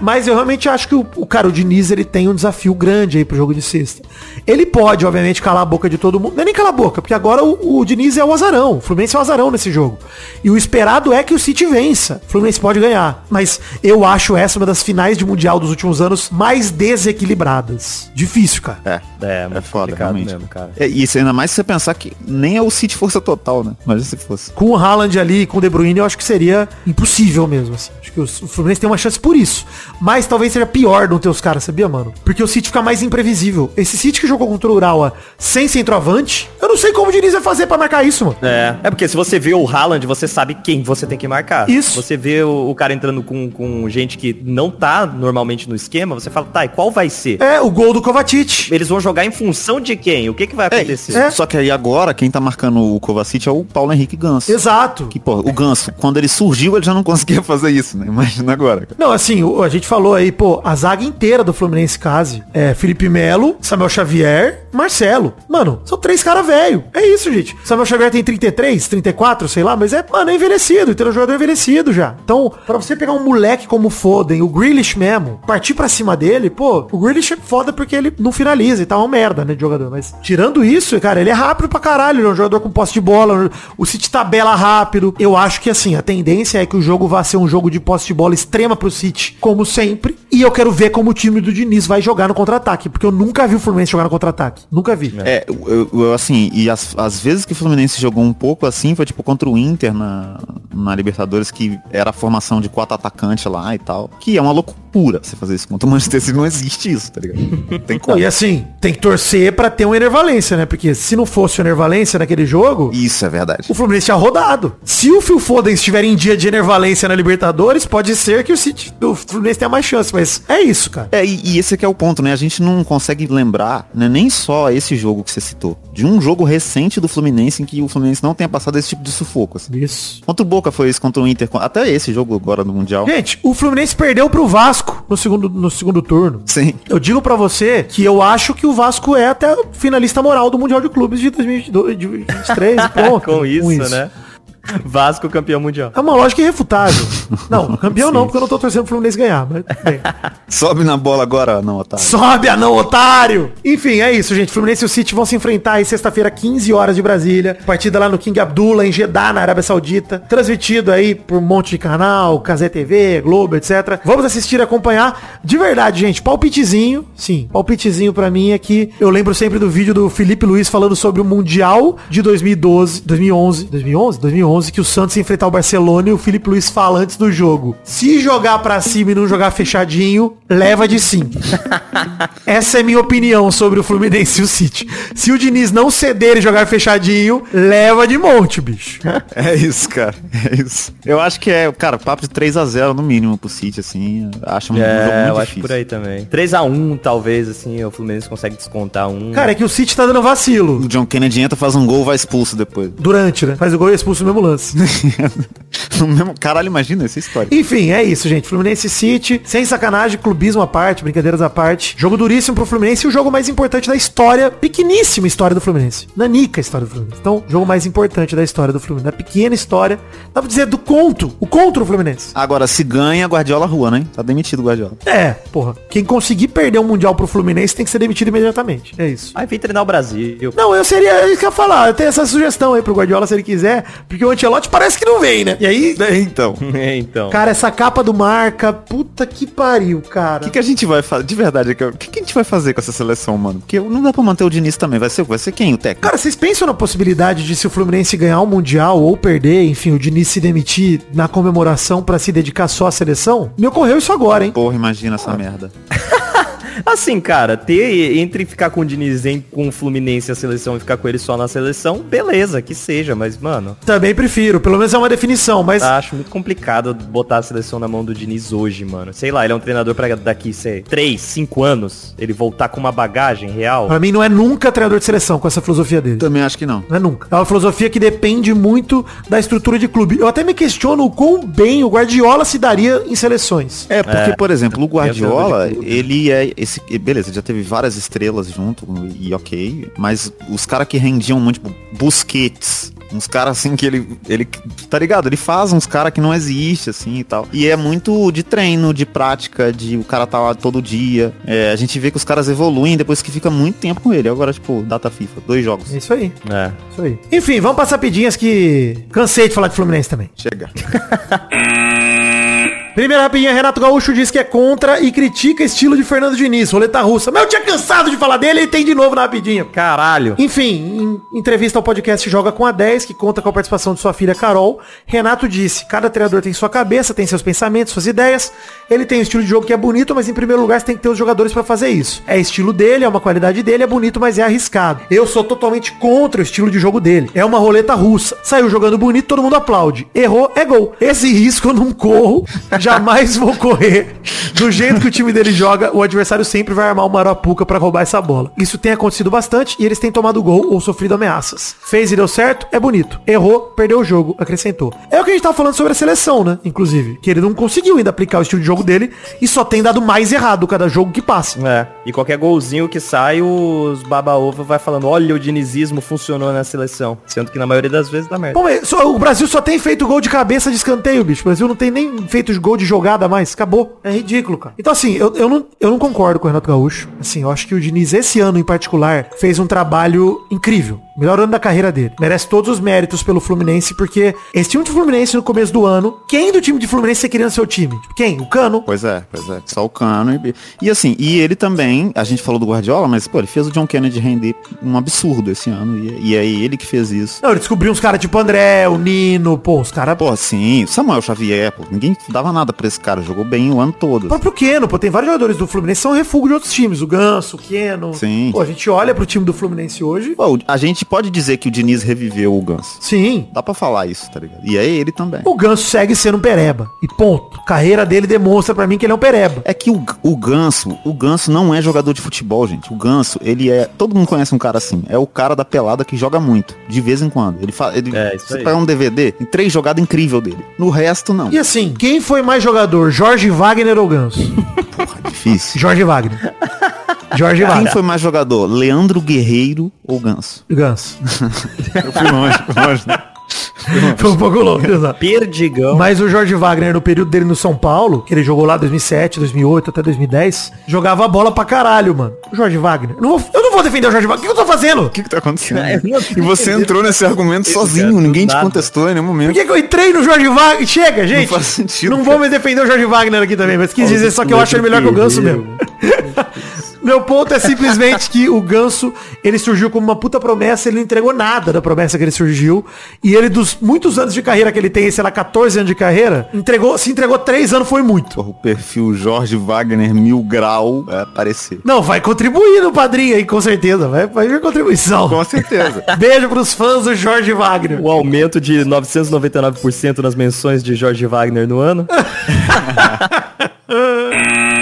Mas eu realmente acho que o, o cara, o Diniz, ele tem um desafio grande aí pro jogo de sexta. Ele pode, obviamente, calar a boca de todo mundo. Não é nem calar a boca, porque agora o, o Diniz é o azarão. O Fluminense é o azarão nesse jogo. E o esperado é que o City vença. O Fluminense pode ganhar. Mas eu acho essa uma das finais de Mundial dos últimos anos mais desequilibradas. Difícil, cara. É. É, É foda, realmente. mesmo, cara. É, isso ainda mais se você pensar que nem é o City força total, né? Imagina se fosse. Com o Haaland ali, com o De Bruyne, eu acho que seria impossível mesmo, assim. Acho que o Fluminense tem uma chance por isso. Mas talvez seja pior não ter os caras, sabia, mano? Porque o City fica mais imprevisível. Esse City que jogou contra o Urawa sem centroavante, eu não sei como o Diniz vai fazer pra marcar isso, mano. É, é porque se você vê o Haaland, você sabe quem você tem que marcar. Isso. Você vê o, o cara entrando com, com gente que não tá normalmente no esquema, você fala, tá, e qual vai ser? É, o gol do Kovacic. Eles vão jogar em função de quem? O que que vai acontecer? é. Só que aí agora, quem tá marcando o Kovacic é o Paulo Henrique Ganso. Exato. Que, pô, o Ganso, quando ele surgiu, ele já não conseguia fazer isso, né? Imagina agora. cara. Não, assim, a gente falou aí, pô, a zaga inteira do Fluminense Case é Felipe Melo, Samuel Xavier, Marcelo. Mano, são três caras velho. É isso, gente. Samuel Xavier tem 33, 34, sei lá, mas é, mano, é envelhecido, então é um jogador envelhecido já. Então, pra você pegar um moleque como Foden, o Grealish mesmo, partir pra cima dele, pô, o Grealish é foda porque ele não finaliza e tá uma merda, né, de jogador. Mas tirando isso, cara, ele é rápido pra caralho, ele é um jogador com posse de bola, o City tabela rápido. Eu acho que, assim, a tendência é que o jogo vá ser um jogo de posse de bola extrema pro City, como sempre. E eu quero ver como o time do Diniz vai jogar no contra-ataque, porque eu nunca vi o Fluminense jogar no contra-ataque. Nunca vi. É, eu, eu, assim, e as, as vezes que o Fluminense jogou um pouco assim, foi tipo contra o Inter na, na Libertadores, que era a formação de quatro atacantes lá e tal. Que é uma loucura você fazer isso contra o Manchester City, não existe isso, tá ligado? Tem como. e assim, tem que torcer pra ter uma enervalência, né? Porque se não fosse uma enervalência naquele jogo, Isso é verdade. o Fluminense tinha rodado. Se o Phil Foden estiver em dia de enervalência na Libertadores, pode ser que o City, o Fluminense tenha mais chance, mas é isso, cara. É, e, e esse aqui é o ponto, né? A gente não consegue lembrar, né, nem só esse jogo que você citou, de um jogo recente do Fluminense em que o Fluminense não tenha passado esse tipo de sufoco. Assim. Isso. Contra o Boca foi isso, contra o Inter, até esse jogo agora no Mundial. Gente, o Fluminense perdeu pro Vasco no segundo, no segundo turno. Sim. Eu digo pra você que eu acho que o Vasco é até finalista moral do Mundial de Clubes de 2022, de 2023 e pronto. Com isso, né? Vasco campeão mundial. É uma lógica irrefutável. Não, campeão não, porque eu não tô torcendo pro Fluminense ganhar, mas bem. Sobe na bola agora, não, Otávio. Sobe, anão otário! Enfim, é isso, gente. Fluminense e o City vão se enfrentar aí sexta-feira, 15 horas de Brasília. Partida lá no King Abdullah, em Jeddah, na Arábia Saudita. Transmitido aí por um monte de canal, Casé TV, Globo, etc. Vamos assistir e acompanhar. De verdade, gente, palpitezinho. Sim, palpitezinho pra mim é que eu lembro sempre do vídeo do Felipe Luiz falando sobre o Mundial de 2012, 2011, 2011? 2011, que o Santos ia enfrentar o Barcelona e o Felipe Luiz fala antes do jogo. Se jogar pra cima e não jogar fechadinho, leva de sim. Essa é minha opinião sobre o Fluminense e o City. Se o Diniz não ceder e jogar fechadinho, leva de monte, bicho. É isso, cara. É isso. Eu acho que é, cara, papo de 3 a 0 no mínimo pro City, assim. Acho um jogo É, muito eu acho difícil. por aí também. 3x1, talvez, assim, o Fluminense consegue descontar um. Cara, é que o City tá dando vacilo. O John Kennedy entra, faz um gol, vai expulso depois. Durante, né? Faz o gol e é expulso no mesmo mesmo, caralho, imagina essa história. Enfim, é isso, gente. Fluminense City, sem sacanagem, clubismo à parte, brincadeiras à parte. Jogo duríssimo pro Fluminense e o jogo mais importante da história, pequeníssima história do Fluminense. Nanica a história do Fluminense. Então, jogo mais importante da história do Fluminense. Da pequena história, dá pra dizer do conto. O conto do Fluminense. Agora, se ganha, Guardiola rua, né? Tá demitido o Guardiola. É, porra. Quem conseguir perder um Mundial pro Fluminense tem que ser demitido imediatamente. É isso. Aí vem treinar o Brasil. Não, eu seria, é isso que eu ia falar, eu tenho essa sugestão aí pro Guardiola se ele quiser, porque o Ancelotti parece que não vem, né? E aí, então. É, então. cara, essa capa do marca, puta que pariu, cara. O que, que a gente vai fazer? De verdade, o que, que a gente vai fazer com essa seleção, mano? Porque não dá pra manter o Diniz também. Vai ser, vai ser quem? O técnico? Cara, vocês pensam na possibilidade de se o Fluminense ganhar o Mundial ou perder, enfim, o Diniz se demitir na comemoração pra se dedicar só à seleção? Me ocorreu isso agora, hein? Porra, imagina essa merda. Assim, cara, ter entre ficar com o Diniz em, com o Fluminense a seleção e ficar com ele só na seleção, beleza, que seja, mas, mano, Também prefiro, pelo menos é uma definição, mas acho muito complicado botar a seleção na mão do Diniz hoje, mano. Sei lá, ele é um treinador pra daqui, sei, 3, 5 anos, ele voltar com uma bagagem real. pra mim não é nunca treinador de seleção com essa filosofia dele. Também acho que não. Não é nunca. É uma filosofia que depende muito da estrutura de clube. Eu até me questiono o quão bem o Guardiola se daria em seleções. É, porque, por exemplo, o Guardiola, ele é esse. Beleza, ele já teve várias estrelas junto, e ok. Mas os caras que rendiam muito, tipo, Busquets. Uns caras assim que ele, ele. Tá ligado? Ele faz uns caras que não existe, assim e tal. E é muito de treino, de prática, de o cara tá lá todo dia. É, a gente vê que os caras evoluem depois que fica muito tempo com ele. Agora, tipo, data FIFA, dois jogos. É isso aí. É. Isso aí. Enfim, vamos passar pedinhas que cansei de falar de Fluminense também. Chega. Primeira rapidinha, Renato Gaúcho diz que é contra e critica estilo de Fernando Diniz, roleta russa. Mas eu tinha cansado de falar dele e tem de novo na rapidinha. Caralho. Enfim, em entrevista ao podcast Joga com a 10, que conta com a participação de sua filha Carol, Renato disse, cada treinador tem sua cabeça, tem seus pensamentos, suas ideias, ele tem um estilo de jogo que é bonito, mas em primeiro lugar você tem que ter os jogadores pra fazer isso. É estilo dele, é uma qualidade dele, é bonito, mas é arriscado. Eu sou totalmente contra o estilo de jogo dele. É uma roleta russa. Saiu jogando bonito, todo mundo aplaude. Errou, é gol. Esse risco eu não corro, jamais vou correr. Do jeito que o time dele joga, o adversário sempre vai armar uma arapuca pra roubar essa bola. Isso tem acontecido bastante e eles têm tomado gol ou sofrido ameaças. Fez e deu certo, é bonito. Errou, perdeu o jogo, acrescentou. É o que a gente tava falando sobre a seleção, né? Inclusive. Que ele não conseguiu ainda aplicar o estilo de jogo dele e só tem dado mais errado cada jogo que passa. É. E qualquer golzinho que sai, os baba-ovo vai falando, olha, o dinizismo funcionou na seleção. Sendo que na maioria das vezes dá merda. Bom, o Brasil só tem feito gol de cabeça de escanteio, bicho. O Brasil não tem nem feito gol de jogada mais. Acabou. É ridículo, cara. Então, assim, eu, eu, não, eu não concordo com o Renato Gaúcho. Assim, eu acho que o Diniz, esse ano em particular, fez um trabalho incrível. Melhor ano da carreira dele. Merece todos os méritos pelo Fluminense, porque esse time do Fluminense no começo do ano, quem do time de Fluminense você queria no seu time? Tipo, Quem? O Cano? Pois é, pois é. Só o cano. E, e assim, e ele também, a gente falou do Guardiola, mas, pô, ele fez o John Kennedy render um absurdo esse ano. E, e é ele que fez isso. Não, ele descobriu uns caras tipo André, o Nino, pô, os caras... Pô, sim, Samuel Xavier, pô, ninguém dava nada pra esse cara, jogou bem o ano todo. O próprio Keno, pô, tem vários jogadores do Fluminense que são refúgio de outros times. O Ganso, o Keno. Sim. Pô, a gente olha pro time do Fluminense hoje. Pô, a gente pode dizer que o Diniz reviveu o Ganso. Sim. Dá pra falar isso, tá ligado? E é ele também. O Ganso segue sendo um pereba. E ponto. Carreira dele demonstra pra mim que ele é um pereba. É que o, o Ganso, o Ganso não é jogador de futebol, gente. O Ganso, ele é. Todo mundo conhece um cara assim. É o cara da pelada que joga muito. De vez em quando. Ele faz. Ele, É, isso você aí. pega um DVD, tem três jogadas incríveis dele. No resto, não. E assim, quem foi mais jogador, Jorge Wagner ou Ganso? Porra, difícil. Jorge Wagner. Jorge Quem Wagner. foi mais jogador? Leandro Guerreiro ou Ganso? Ganso. Eu fui longe, fui longe. né? Foi um pouco louco, exato. Perdigão. Mas o Jorge Wagner, no período dele no São Paulo, que ele jogou lá 2007, 2008 até 2010, jogava bola pra caralho, mano. O Jorge Wagner. Não vou, eu não vou defender o Jorge Wagner. O que eu tô fazendo? O que que tá acontecendo? É, não E você entrou nesse argumento sozinho, cara, ninguém do te nada. contestou em nenhum Por momento. que, que eu entrei no Jorge Wagner? Chega, gente. faz sentido, Não cara. vou me defender o Jorge Wagner aqui também, mas quis dizer só que eu acho ele melhor que o Ganso mesmo. Meu ponto é simplesmente que o Ganso, ele surgiu como uma puta promessa, ele não entregou nada da promessa que ele surgiu. E ele, dos muitos anos de carreira que ele tem, sei lá, 14 anos de carreira, entregou, se entregou 3 anos foi muito. Porra, o perfil Jorge Wagner Mil Grau vai aparecer. Não, vai contribuir no padrinho aí, com certeza. Vai, vai vir contribuição. Com certeza. Beijo pros fãs do Jorge Wagner. O aumento de 999% nas menções de Jorge Wagner no ano.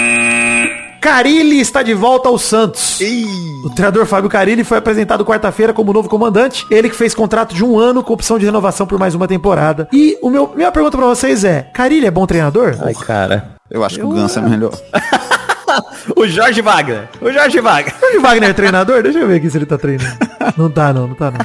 Carilli está de volta ao Santos. O treinador Fábio Carilli foi apresentado quarta-feira como novo comandante. Ele que fez contrato de um ano com opção de renovação por mais uma temporada. E o meu, minha pergunta pra vocês é, Carilli é bom treinador? Ai, cara. Eu acho que o Ganso é melhor. O Jorge Wagner. O Jorge Wagner. Jorge Wagner é treinador? Deixa eu ver aqui se ele tá treinando. Não tá não, não tá não.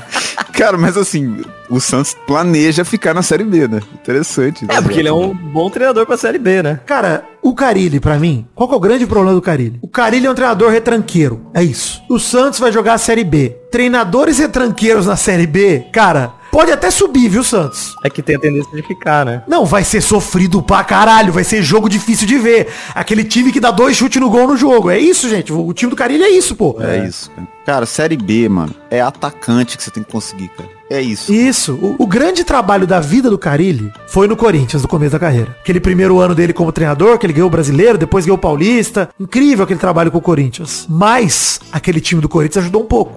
Cara, mas assim, o Santos planeja ficar na Série B, né? Interessante. É, porque ele é um bom treinador pra Série B, né? Cara, o Carilli, pra mim, qual que é o grande problema do Carilli? O Carilli é um treinador retranqueiro. É isso. O Santos vai jogar a Série B. Treinadores retranqueiros na Série B, cara, pode até subir, viu, Santos? É que tem a tendência de ficar, né? Não, vai ser sofrido pra caralho, vai ser jogo difícil de ver. Aquele time que dá dois chutes no gol no jogo. É isso, gente. O time do Carilli é isso, pô. É, isso, cara. Cara, Série B, mano, é atacante que você tem que conseguir, cara. É isso. Isso. O, o grande trabalho da vida do Carilli foi no Corinthians, no começo da carreira. Aquele primeiro ano dele como treinador, que ele ganhou o brasileiro, depois ganhou o paulista. Incrível aquele trabalho com o Corinthians. Mas aquele time do Corinthians ajudou um pouco.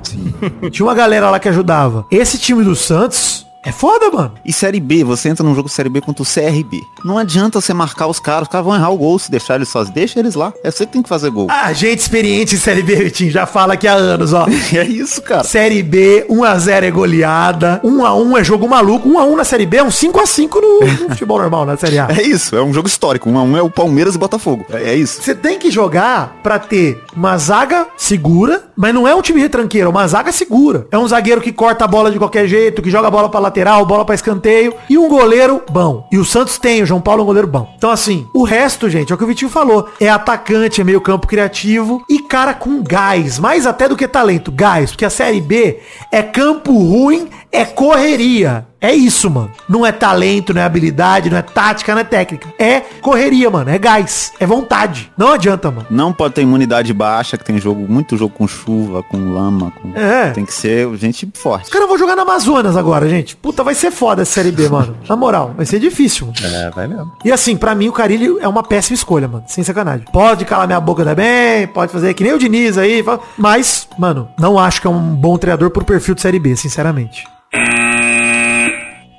Tinha uma galera lá que ajudava. Esse time do Santos é foda, mano. E Série B, você entra num jogo Série B contra o CRB. Não adianta você marcar os caras, os caras vão errar o gol se deixar eles sozinhos. Deixa eles lá. É você que tem que fazer gol. A gente experiente em Série B, Vitinho, já fala aqui há anos, ó. É isso, cara. Série B, 1x0 é goleada, 1x1 é jogo maluco, 1x1 na Série B é um 5x5 no, no futebol normal, na Série A. É isso, é um jogo histórico. Um a um é o Palmeiras e Botafogo. É, é isso. Você tem que jogar pra ter uma zaga segura, mas não é um time retranqueiro, é uma zaga segura. É um zagueiro que corta a bola de qualquer jeito, que joga a bola pra lateral, bola pra escanteio, e um goleiro bom. E o Santos tem, o João Paulo é um goleiro bom. Então assim, o resto, gente, é o que o Vitinho falou. É atacante, é meio campo criativo e cara com gás, mais até do que talento, gás, porque a Série B é campo ruim, é correria. É isso, mano. Não é talento, não é habilidade, não é tática, não é técnica. É correria, mano. É gás. É vontade. Não adianta, mano. Não pode ter imunidade baixa, que tem jogo, muito jogo com chuva, com lama, com... É. Tem que ser gente forte. Os caras vão jogar na Amazonas agora, gente. Puta, vai ser foda essa Série B, mano. Na moral, vai ser difícil. mano. É, vai mesmo. E assim, pra mim o Carilli é uma péssima escolha, mano. Sem sacanagem. Pode calar minha boca também, pode fazer que nem o Diniz aí. Mas, mano, não acho que é um bom treinador pro perfil de Série B, sinceramente.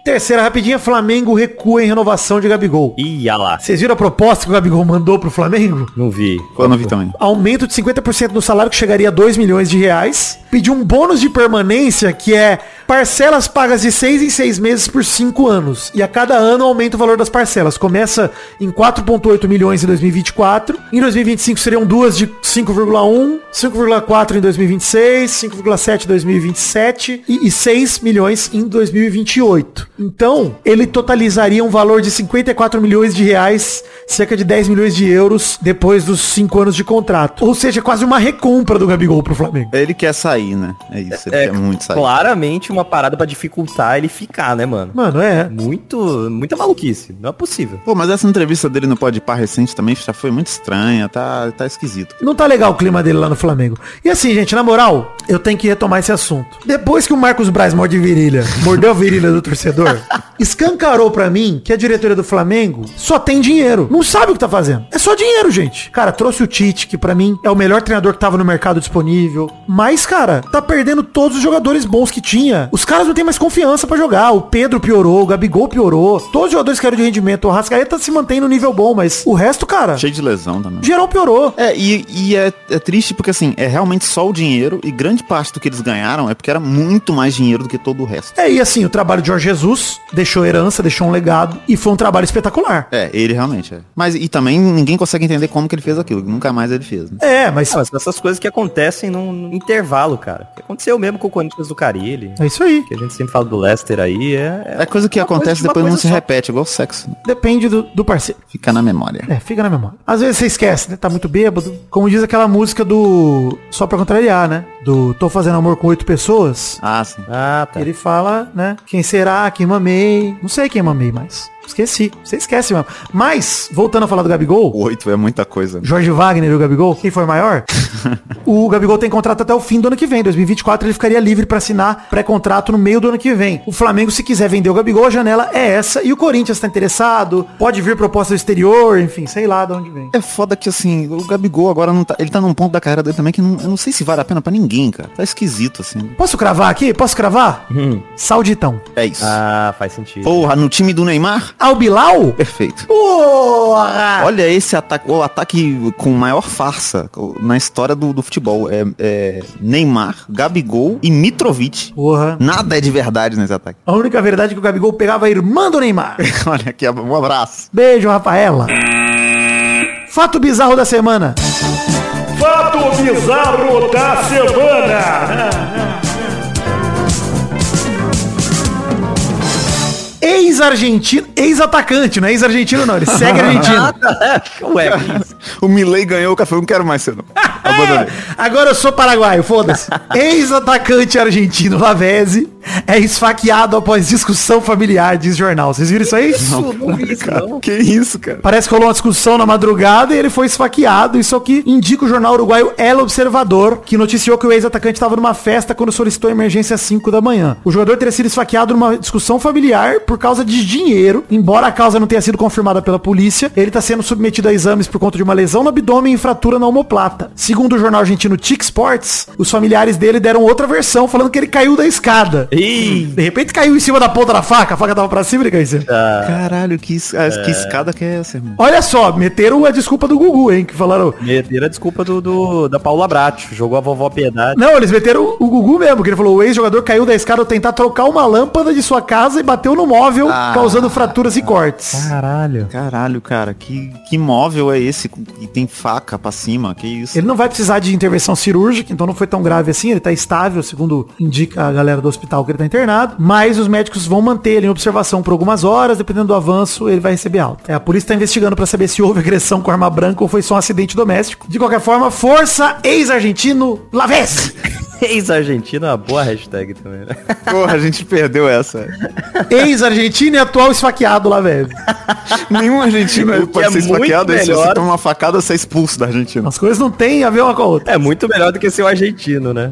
Terceira rapidinha, Flamengo recua em renovação de Gabigol. Ih, olha lá. Vocês viram a proposta que o Gabigol mandou pro Flamengo? Não vi. Eu não vi também. Aumento de 50% no salário que chegaria a 2 milhões de reais. Pediu um bônus de permanência que é parcelas pagas de 6 em 6 meses por 5 anos. E a cada ano aumenta o valor das parcelas. Começa em 4,8 milhões em 2024. Em 2025 seriam duas de 5,1, 5,4 em 2026, 5,7 em 2027 e, e 6 milhões em 2028. Então, ele totalizaria um valor de 54 milhões de reais, cerca de 10 milhões de euros depois dos 5 anos de contrato. Ou seja, quase uma recompra do Gabigol pro Flamengo. Ele quer sair, né? É isso, ele É quer muito sair. claramente uma parada pra dificultar ele ficar, né, mano? Mano, é. Muito, muita maluquice. Não é possível. Pô, mas essa entrevista dele no Pode Par recente também já foi muito estranha, tá, tá esquisito. Não tá legal o clima dele lá no Flamengo. E assim, gente, na moral, eu tenho que retomar esse assunto. Depois que o Marcos Braz morde virilha, mordeu a virilha do torcedor, escancarou pra mim que a diretoria do Flamengo só tem dinheiro. Não sabe o que tá fazendo. É só dinheiro, gente. Cara, trouxe o Tite, que pra mim é o melhor treinador que tava no mercado disponível. Mas, cara, tá perdendo todos os jogadores bons que tinha. Os caras não têm mais confiança pra jogar. O Pedro piorou, o Gabigol piorou. Todos os jogadores que eram de rendimento. O Rascaeta se mantém no nível bom, mas o resto, cara, Cheio de lesão também. geral piorou. É, e, e é, é triste porque assim, é realmente só o dinheiro e grande parte do que eles ganharam é porque era muito mais dinheiro do que todo o resto. É, e assim, o trabalho de Jorge Jesus deixou herança, deixou um legado e foi um trabalho espetacular. É, ele realmente é. Mas e também ninguém consegue entender como que ele fez aquilo, que nunca mais ele fez, né? É, mas Ah, mas essas coisas que acontecem num, num intervalo, cara. Que aconteceu mesmo com o Corinthians do Carilli. é isso aí. Que a gente sempre fala do Leicester aí. É, É coisa que acontece uma depois não coisa se só. repete, igual sexo. né? Depende do, do parceiro. Fica na memória. É, fica na memória. Às vezes você esquece, né? Tá muito bêbado. Como diz aquela música do. Só pra contrariar, né? Do Tô fazendo amor com oito pessoas. Ah, sim. Ah, tá. Ele fala, né? Quem será? Quem mamei? Não sei quem mamei mais. Esqueci. Você esquece mesmo. Mas, voltando a falar do Gabigol. Oito é muita coisa. né? Jorge Wagner e o Gabigol, quem foi maior? o Gabigol tem contrato até o fim do ano que vem. 2024 ele ficaria livre pra assinar pré-contrato no meio do ano que vem. O Flamengo, se quiser vender o Gabigol, a janela é essa. E o Corinthians tá interessado. Pode vir proposta do exterior, enfim, sei lá de onde vem. É foda que assim, o Gabigol agora não tá. Ele tá num ponto da carreira dele também que não, eu não sei se vale a pena pra ninguém, cara. Tá esquisito, assim. Posso cravar aqui? Posso cravar? Hum. Sauditão. É isso. Ah, faz sentido. Porra, no time do Neymar? Ao Bilal? Perfeito. Porra! Olha esse ataque, o ataque com maior farsa na história do, do futebol. É, é Neymar, Gabigol e Mitrovic. Porra. Nada é de verdade nesse ataque. A única verdade é que o Gabigol pegava a irmã do Neymar. Olha aqui, um abraço. Beijo, Rafaela. Fato bizarro da semana. Fato bizarro da semana. Ex-argentino, ex-atacante, não é ex-argentino não, ele segue argentino. Ué? O Milley ganhou o café, eu não quero mais ser não. Abandonei. Agora eu sou paraguaio, foda-se. Ex-atacante argentino Lavezzi é esfaqueado após discussão familiar, diz jornal. Vocês viram isso aí? Isso, não vi isso, não. Que isso, cara? Parece que rolou uma discussão na madrugada e ele foi esfaqueado. Isso aqui indica o jornal uruguaio El Observador, que noticiou que o ex-atacante estava numa festa quando solicitou emergência às 5 da manhã. O jogador teria sido esfaqueado numa discussão familiar por causa de dinheiro. Embora a causa não tenha sido confirmada pela polícia, ele está sendo submetido a exames por conta de uma lesão no abdômen e fratura na omoplata. Segundo o jornal argentino Tic Sports, os familiares dele deram outra versão falando que ele caiu da escada. Ih, De repente caiu em cima da ponta da faca, a faca tava pra cima e ele caiu em cima. Caralho, que, es- ah, que escada que é essa, irmão? Olha só, meteram a desculpa do Gugu, hein? Que falaram. meteram a desculpa do, do- da Paula Brat. Jogou a vovó Piedade. Não, eles meteram o Gugu mesmo, que ele falou, o ex-jogador caiu da escada ao tentar trocar uma lâmpada de sua casa e bateu no móvel, Ah. causando fraturas e cortes. Caralho. Caralho, cara, que, que móvel é esse que tem faca pra cima? Que isso? Ele não vai precisar de intervenção cirúrgica, então não foi tão grave assim, ele tá estável, segundo indica a galera do hospital que ele tá internado, mas os médicos vão manter ele em observação por algumas horas, dependendo do avanço, ele vai receber alta. É, a polícia tá investigando pra saber se houve agressão com arma branca ou foi só um acidente doméstico. De qualquer forma, força ex-argentino Lavezzi! Ex-Argentina é uma boa hashtag também. né? Porra, a gente perdeu essa. Ex-argentino e atual esfaqueado lá, velho. Nenhum argentino O pode é ser esfaqueado, aí se você melhor. toma uma facada, você é expulso da Argentina. As coisas não têm a ver uma com a outra. É muito melhor do que ser o argentino, né?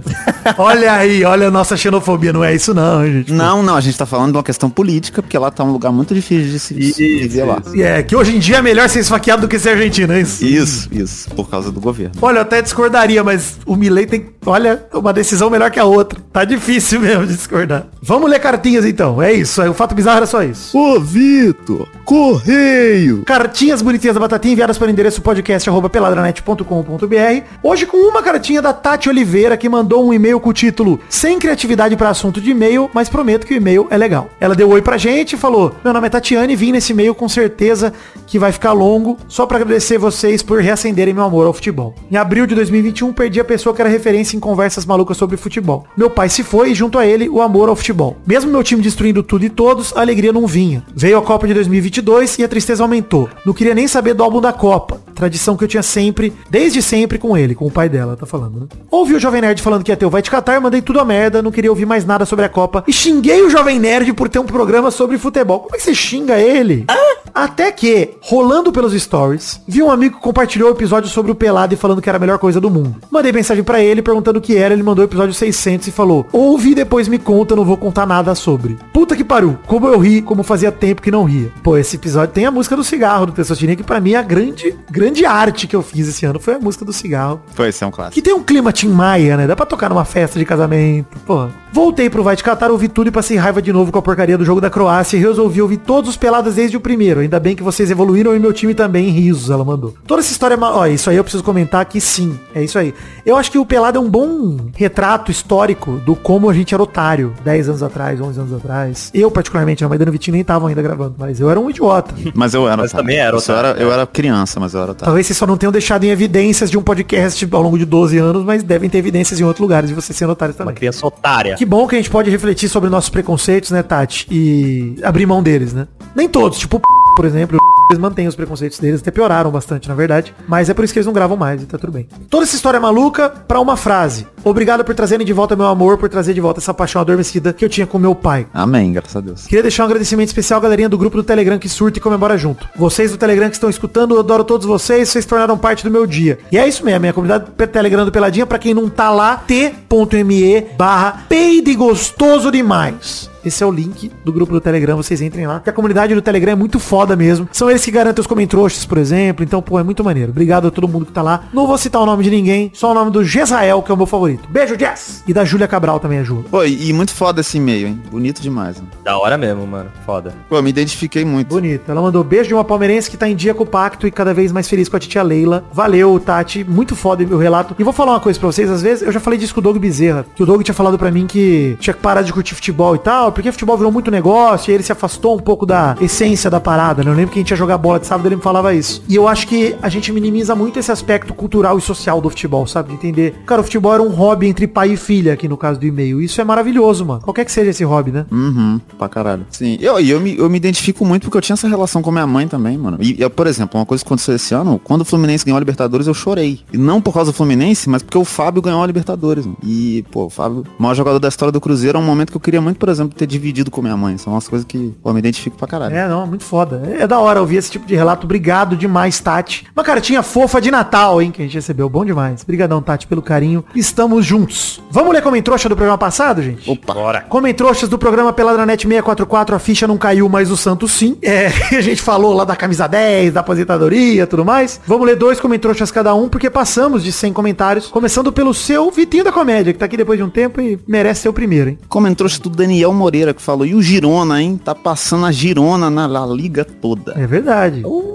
Olha aí, olha a nossa xenofobia. Não é isso não, gente. Não, não, a gente tá falando de uma questão política, porque lá tá um lugar muito difícil de se Isso, viver lá. E é que hoje em dia é melhor ser esfaqueado do que ser argentino, é isso? Isso, isso, por causa do governo. Olha, eu até discordaria, mas o Milley tem, olha, uma decisão melhor que a outra. Tá difícil mesmo de discordar. Vamos ler cartinhas então. É isso. O fato bizarro era só isso. Ô, Vitor, correio! Cartinhas bonitinhas da Batatinha enviadas para o endereço podcast arroba peladranet.com.br. Hoje com uma cartinha da Tati Oliveira que mandou um e-mail com o título Sem criatividade para assunto de e-mail, mas prometo que o e-mail é legal. Ela deu oi pra gente e falou: Meu nome é Tatiane vim nesse e-mail com certeza que vai ficar longo, só para agradecer vocês por reacenderem meu amor ao futebol. Em abril de 2021 perdi a pessoa que era referência em conversas malucas sobre futebol. Meu pai se foi e junto a ele o amor ao futebol. Mesmo meu time destruindo tudo e todos, a alegria não vinha. Veio a Copa de 2022 e a tristeza aumentou. Não queria nem saber do álbum da Copa. Tradição que eu tinha sempre, desde sempre com ele, com o pai dela, tá falando, né? Ouvi o Jovem Nerd falando que ia ter o Vai Te Catar, mandei tudo a merda, não queria ouvir mais nada sobre a Copa. E xinguei o Jovem Nerd por ter um programa sobre futebol. Como é que você xinga ele? Até que, rolando pelos stories, vi um amigo que compartilhou o episódio sobre o Pelado e falando que era a melhor coisa do mundo. Mandei mensagem pra ele perguntando o que era, ele mandou o episódio 600 e falou: Ouve e depois me conta, não vou contar nada sobre. Puta que pariu, como eu ri, como fazia tempo que não ria. Pô, esse episódio tem a música do cigarro do Testosterona, que pra mim é a grande, grande arte que eu fiz esse ano, foi a música do cigarro. Foi, esse é um clássico. Que tem um clima Tim Maia, né? Dá pra tocar numa festa de casamento. Pô. Voltei pro Vai Te Catar, ouvi tudo e passei raiva de novo com a porcaria do jogo da Croácia e resolvi ouvir todos os peladas desde o primeiro. Ainda bem que vocês evoluíram e meu time também, risos, ela mandou. Toda essa história é Ó, isso aí eu preciso comentar que sim. É isso aí. Eu acho que o Pelado é um bom retrato histórico do como a gente era otário 10 anos atrás, 11 anos atrás. Eu, particularmente, a Maidana e o Vitinho nem estavam ainda gravando, mas eu era um idiota. Mas eu era Mas também era Eu otário, era, eu era criança, mas eu era otário. Talvez vocês só não tenham deixado em evidências de um podcast ao longo de 12 anos, mas devem ter evidências em outros lugares de vocês sendo otários Uma também. criança otária. Que bom que a gente pode refletir sobre nossos preconceitos, né, Tati? E abrir mão deles, né? Nem todos, tipo por exemplo, eles mantêm os preconceitos deles, até pioraram bastante, na verdade. Mas é por isso que eles não gravam mais e tá tudo bem. Toda essa história maluca pra uma frase. Obrigado por trazerem de volta meu amor, por trazer de volta essa paixão adormecida que eu tinha com meu pai. Amém, graças a Deus. Queria deixar um agradecimento especial à galerinha do grupo do Telegram que surta e comemora junto. Vocês do Telegram que estão escutando, eu adoro todos vocês, vocês tornaram parte do meu dia. E é isso mesmo, minha comunidade Telegram do Peladinha, pra quem não tá lá, t.me barra peide gostoso demais. Esse é o link do grupo do Telegram, vocês entrem lá. Que a comunidade do Telegram é muito foda mesmo. São eles que garantem os comentroxes, por exemplo. Então, pô, é muito maneiro. Obrigado a todo mundo que tá lá. Não vou citar o nome de ninguém, só o nome do Gesael, que é o meu favorito. Beijo, Jess! E da Júlia Cabral também ajuda. Pô, e, muito foda esse e-mail, hein? Bonito demais. Né? Da hora mesmo, mano. Foda. Pô, eu me identifiquei muito. Bonito. Ela mandou beijo de uma palmeirense que tá em dia com o pacto e cada vez mais feliz com a titia Leila. Valeu, Tati. Muito foda o relato. E vou falar uma coisa pra vocês. Às vezes, eu já falei disso com o Doug Bezerra. Que o Doug tinha falado pra mim que tinha que parar de curtir futebol e tal. Porque futebol virou muito negócio. E ele se afastou um pouco da essência da parada. Né? Eu lembro que a gente ia jogar bola de sábado ele me falava isso. E eu acho que a gente minimiza muito esse aspecto cultural e social do futebol, sabe? De entender. Cara, o futebol era um hobby entre pai e filha aqui no caso do e-mail. Isso é maravilhoso, mano. Qualquer que seja esse hobby, né? Uhum, pra caralho. Sim, eu, eu, me, eu me identifico muito porque eu tinha essa relação com minha mãe também, mano. E, eu, por exemplo, uma coisa que aconteceu esse ano, quando o Fluminense ganhou a Libertadores, eu chorei. E não por causa do Fluminense, mas porque o Fábio ganhou a Libertadores, mano. E, pô, o Fábio, o maior jogador da história do Cruzeiro, é um momento que eu queria muito, por exemplo, ter dividido com minha mãe. São umas coisas que, pô, eu me identifico pra caralho. É, não, muito foda. É da hora ouvir esse tipo de relato. Obrigado demais, Tati. Uma cartinha fofa de Natal, hein, que a gente recebeu. Bom demais. Obrigadão, Tati, pelo carinho. Estamos juntos. Vamos ler Comentrouxa do programa passado, gente? Opa. Bora. Comentrouxas do programa Peladranet 644, a ficha não caiu, mas o Santos sim. É, a gente falou lá da camisa 10, da aposentadoria, tudo mais. Vamos ler dois comentrouxas cada um, porque passamos de 100 comentários, começando pelo seu Vitinho da Comédia, que tá aqui depois de um tempo e merece ser o primeiro, hein? Comentou do Daniel Moreira, que falou, e o Girona, hein? Tá passando a Girona na La Liga toda. É verdade. Pô,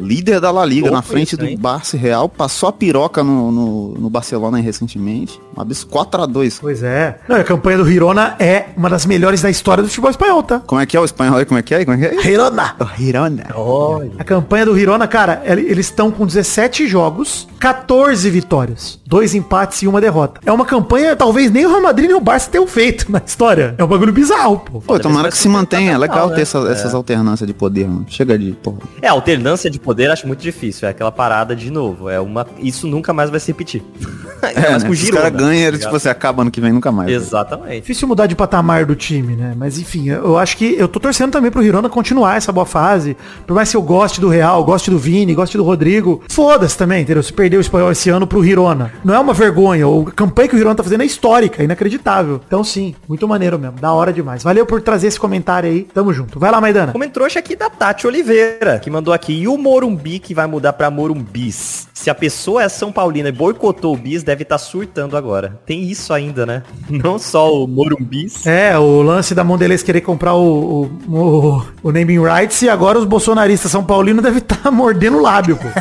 líder da La Liga, Louco na frente isso, do hein? Barça Real, passou a piroca no, no, no Barcelona aí recentemente. Um absurdo 4x2. Pois é. Não, a campanha do Girona é uma das melhores da história do futebol espanhol, tá? Como é que é o espanhol aí? Como é que é? Como é que é? Girona. O Girona. Olha. A campanha do Girona, cara, ele- eles estão com 17 jogos, 14 vitórias, dois empates e uma derrota. É uma campanha, talvez nem o Real Madrid nem o Barça tenham feito na história. É um bagulho bizarro, pô. Pô, tomara que se mantenha. É legal né? ter essa- essas alternâncias de poder, mano. Chega de, porra. É, alternância de poder acho muito difícil. É aquela parada de novo. É uma. Isso nunca mais vai se repetir. É, Mas né? com Se os Girona, caras ganham, tá ele, tipo, você acaba ano que vem nunca mais. Exatamente. Difícil mudar de patamar do time, né? Mas enfim, eu acho que eu tô torcendo também pro Hirona continuar essa boa fase. Por mais que eu goste do Real, goste do Vini, goste do Rodrigo. Foda-se também, entendeu? Se perdeu o espanhol esse ano pro Hirona. Não é uma vergonha. A campanha que o Hirona tá fazendo é histórica, inacreditável. Então sim, muito maneiro mesmo. Da hora demais. Valeu por trazer esse comentário aí. Tamo junto. Vai lá, Maidana. Como trouxa aqui da Tati Oliveira, que mandou aqui. E o Morumbi que vai mudar pra Morumbis? Se a pessoa é São Paulina e boicotou o bis, deve estar surtando agora. Tem isso ainda, né? Não só o Morumbis. É, o lance da Mondelez querer comprar o, o, o, o naming rights e agora os bolsonaristas São Paulinos devem estar mordendo o lábio, pô.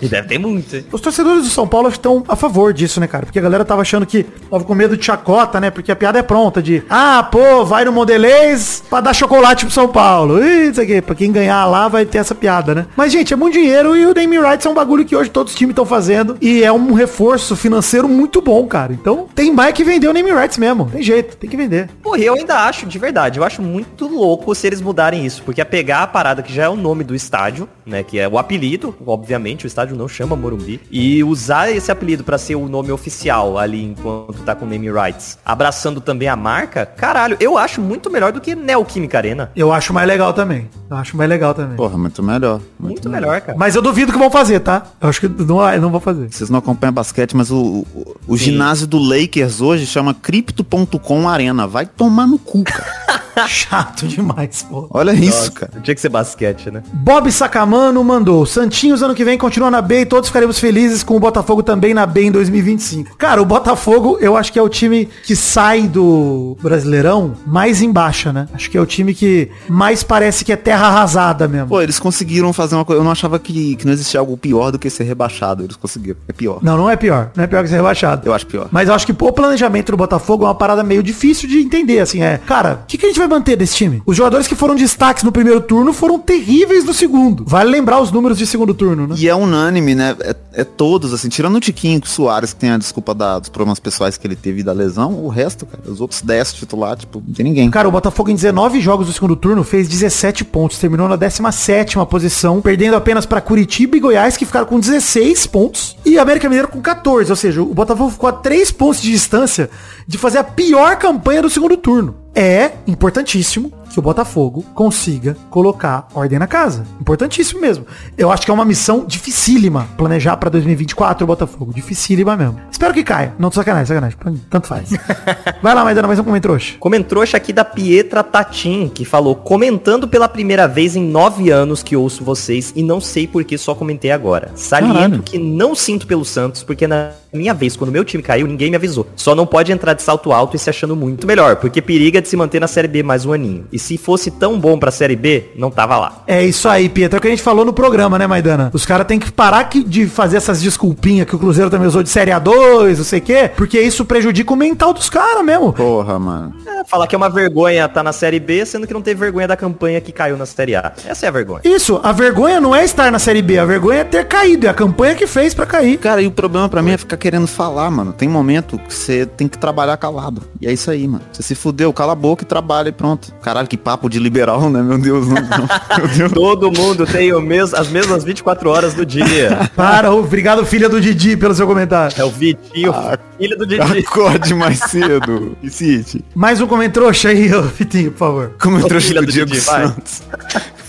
E deve ter muito, hein? Os torcedores do São Paulo estão a favor disso, né, cara? Porque a galera tava achando que tava com medo de chacota, né? Porque a piada é pronta de, ah, pô, vai no Mondelez pra dar chocolate pro São Paulo. Ih, isso aqui, pra quem ganhar lá vai ter essa piada, né? Mas, gente, é muito dinheiro e o naming rights é um bagulho que hoje todos os times estão fazendo e é um reforço financeiro muito bom, cara. Então, tem mais que vender o naming rights mesmo. Tem jeito, tem que vender. Porra, eu ainda acho, de verdade, eu acho muito louco se eles mudarem isso, porque é pegar a parada que já é o nome do estádio, né, que é o apelido, obviamente, o estádio não chama Morumbi, e usar esse apelido pra ser o nome oficial ali enquanto tá com name rights, abraçando também a marca, caralho, eu acho muito melhor do que Neoquímica Arena. Eu acho mais legal também. Eu acho mais legal também. Porra, muito melhor. Muito, melhor, cara. Mas eu duvido que vão fazer, tá? Eu acho que não, não vão fazer. Vocês não acompanham basquete, mas o, o, o ginásio do Lakers hoje chama Crypto.com Arena. Vai tomar no cu, cara. Chato demais, pô. Olha isso, cara. Tinha que ser basquete, né? Bob Sacamano mandou. Santinhos ano que vem continua na B e todos ficaremos felizes com o Botafogo também na B em 2025. Cara, o Botafogo eu acho que é o time que sai do Brasileirão mais embaixo, né? Acho que é o time que mais parece que é terra arrasada mesmo. Pô, eles conseguiram fazer uma coisa. Eu não achava que, que não existia algo pior do que ser rebaixado. Eles conseguiram. É pior. Não, não é pior. Não é pior que ser rebaixado. Eu acho pior. Mas eu acho que o planejamento do Botafogo é uma parada meio difícil de entender, assim, é. Cara, o que, que a gente vai manter desse time? Os jogadores que foram destaques no primeiro turno foram terríveis no segundo. Vale lembrar os números de segundo turno, né? E é unânime, né? É, é todos, assim, tirando o Tiquinho o Soares, que tem a desculpa da- dos problemas pessoais que ele teve da lesão, o resto, cara, os outros 10 titular, tipo, não tem ninguém. Cara, o Botafogo em 19 jogos do segundo turno fez 17 pontos, terminou na 17ª posição, perdendo apenas para Curitiba e Goiás, que ficaram com 16 pontos, e América Mineiro com 14, ou seja, o Botafogo ficou a 3 pontos de distância de fazer a pior campanha do segundo turno. É importantíssimo que o Botafogo consiga colocar ordem na casa. Importantíssimo mesmo. Eu acho que é uma missão dificílima planejar pra 2024 o Botafogo. Dificílima mesmo. Espero que caia. Não tô sacanagem, sacanagem. Tanto faz. Vai lá, Maidana, mais um comentário. Comentrouxa aqui da Pietra Tatin, que falou, comentando pela primeira vez em nove anos que ouço vocês e não sei por que só comentei agora. Saliento Caralho. que não sinto pelo Santos, porque na minha vez, quando meu time caiu, ninguém me avisou. Só não pode entrar de salto alto e se achando muito melhor, porque periga de se manter na Série B mais um aninho. E se fosse tão bom pra Série B, não tava lá. É isso aí, Pietro. É o que a gente falou no programa, né, Maidana? Os caras têm que parar que- de fazer essas desculpinhas que o Cruzeiro também usou de Série A2, não sei o quê, porque isso prejudica o mental dos caras mesmo. Porra, mano. É, falar que é uma vergonha tá na Série B, sendo que não teve vergonha da campanha que caiu na Série A. Essa é a vergonha. Isso, a vergonha não é estar na Série B, a vergonha é ter caído, é a campanha que fez pra cair. Cara, e o problema pra mim é ficar querendo falar, mano. Tem momento que você tem que trabalhar calado. E é isso aí, mano. Você se fudeu, cala a boca e trabalha e pronto. Caralho, que papo de liberal, né? Meu Deus, não. não. Meu Deus. Todo mundo tem o mes as mesmas 24 horas do dia. Para, obrigado, filha do Didi, pelo seu comentário. É o Vitinho, filho do Didi. Acorde mais cedo. E City. Mais um comentário aí, ô Vitinho, por favor. Como Ô, eu trouxe filha o do Diego Didi, vai. Santos.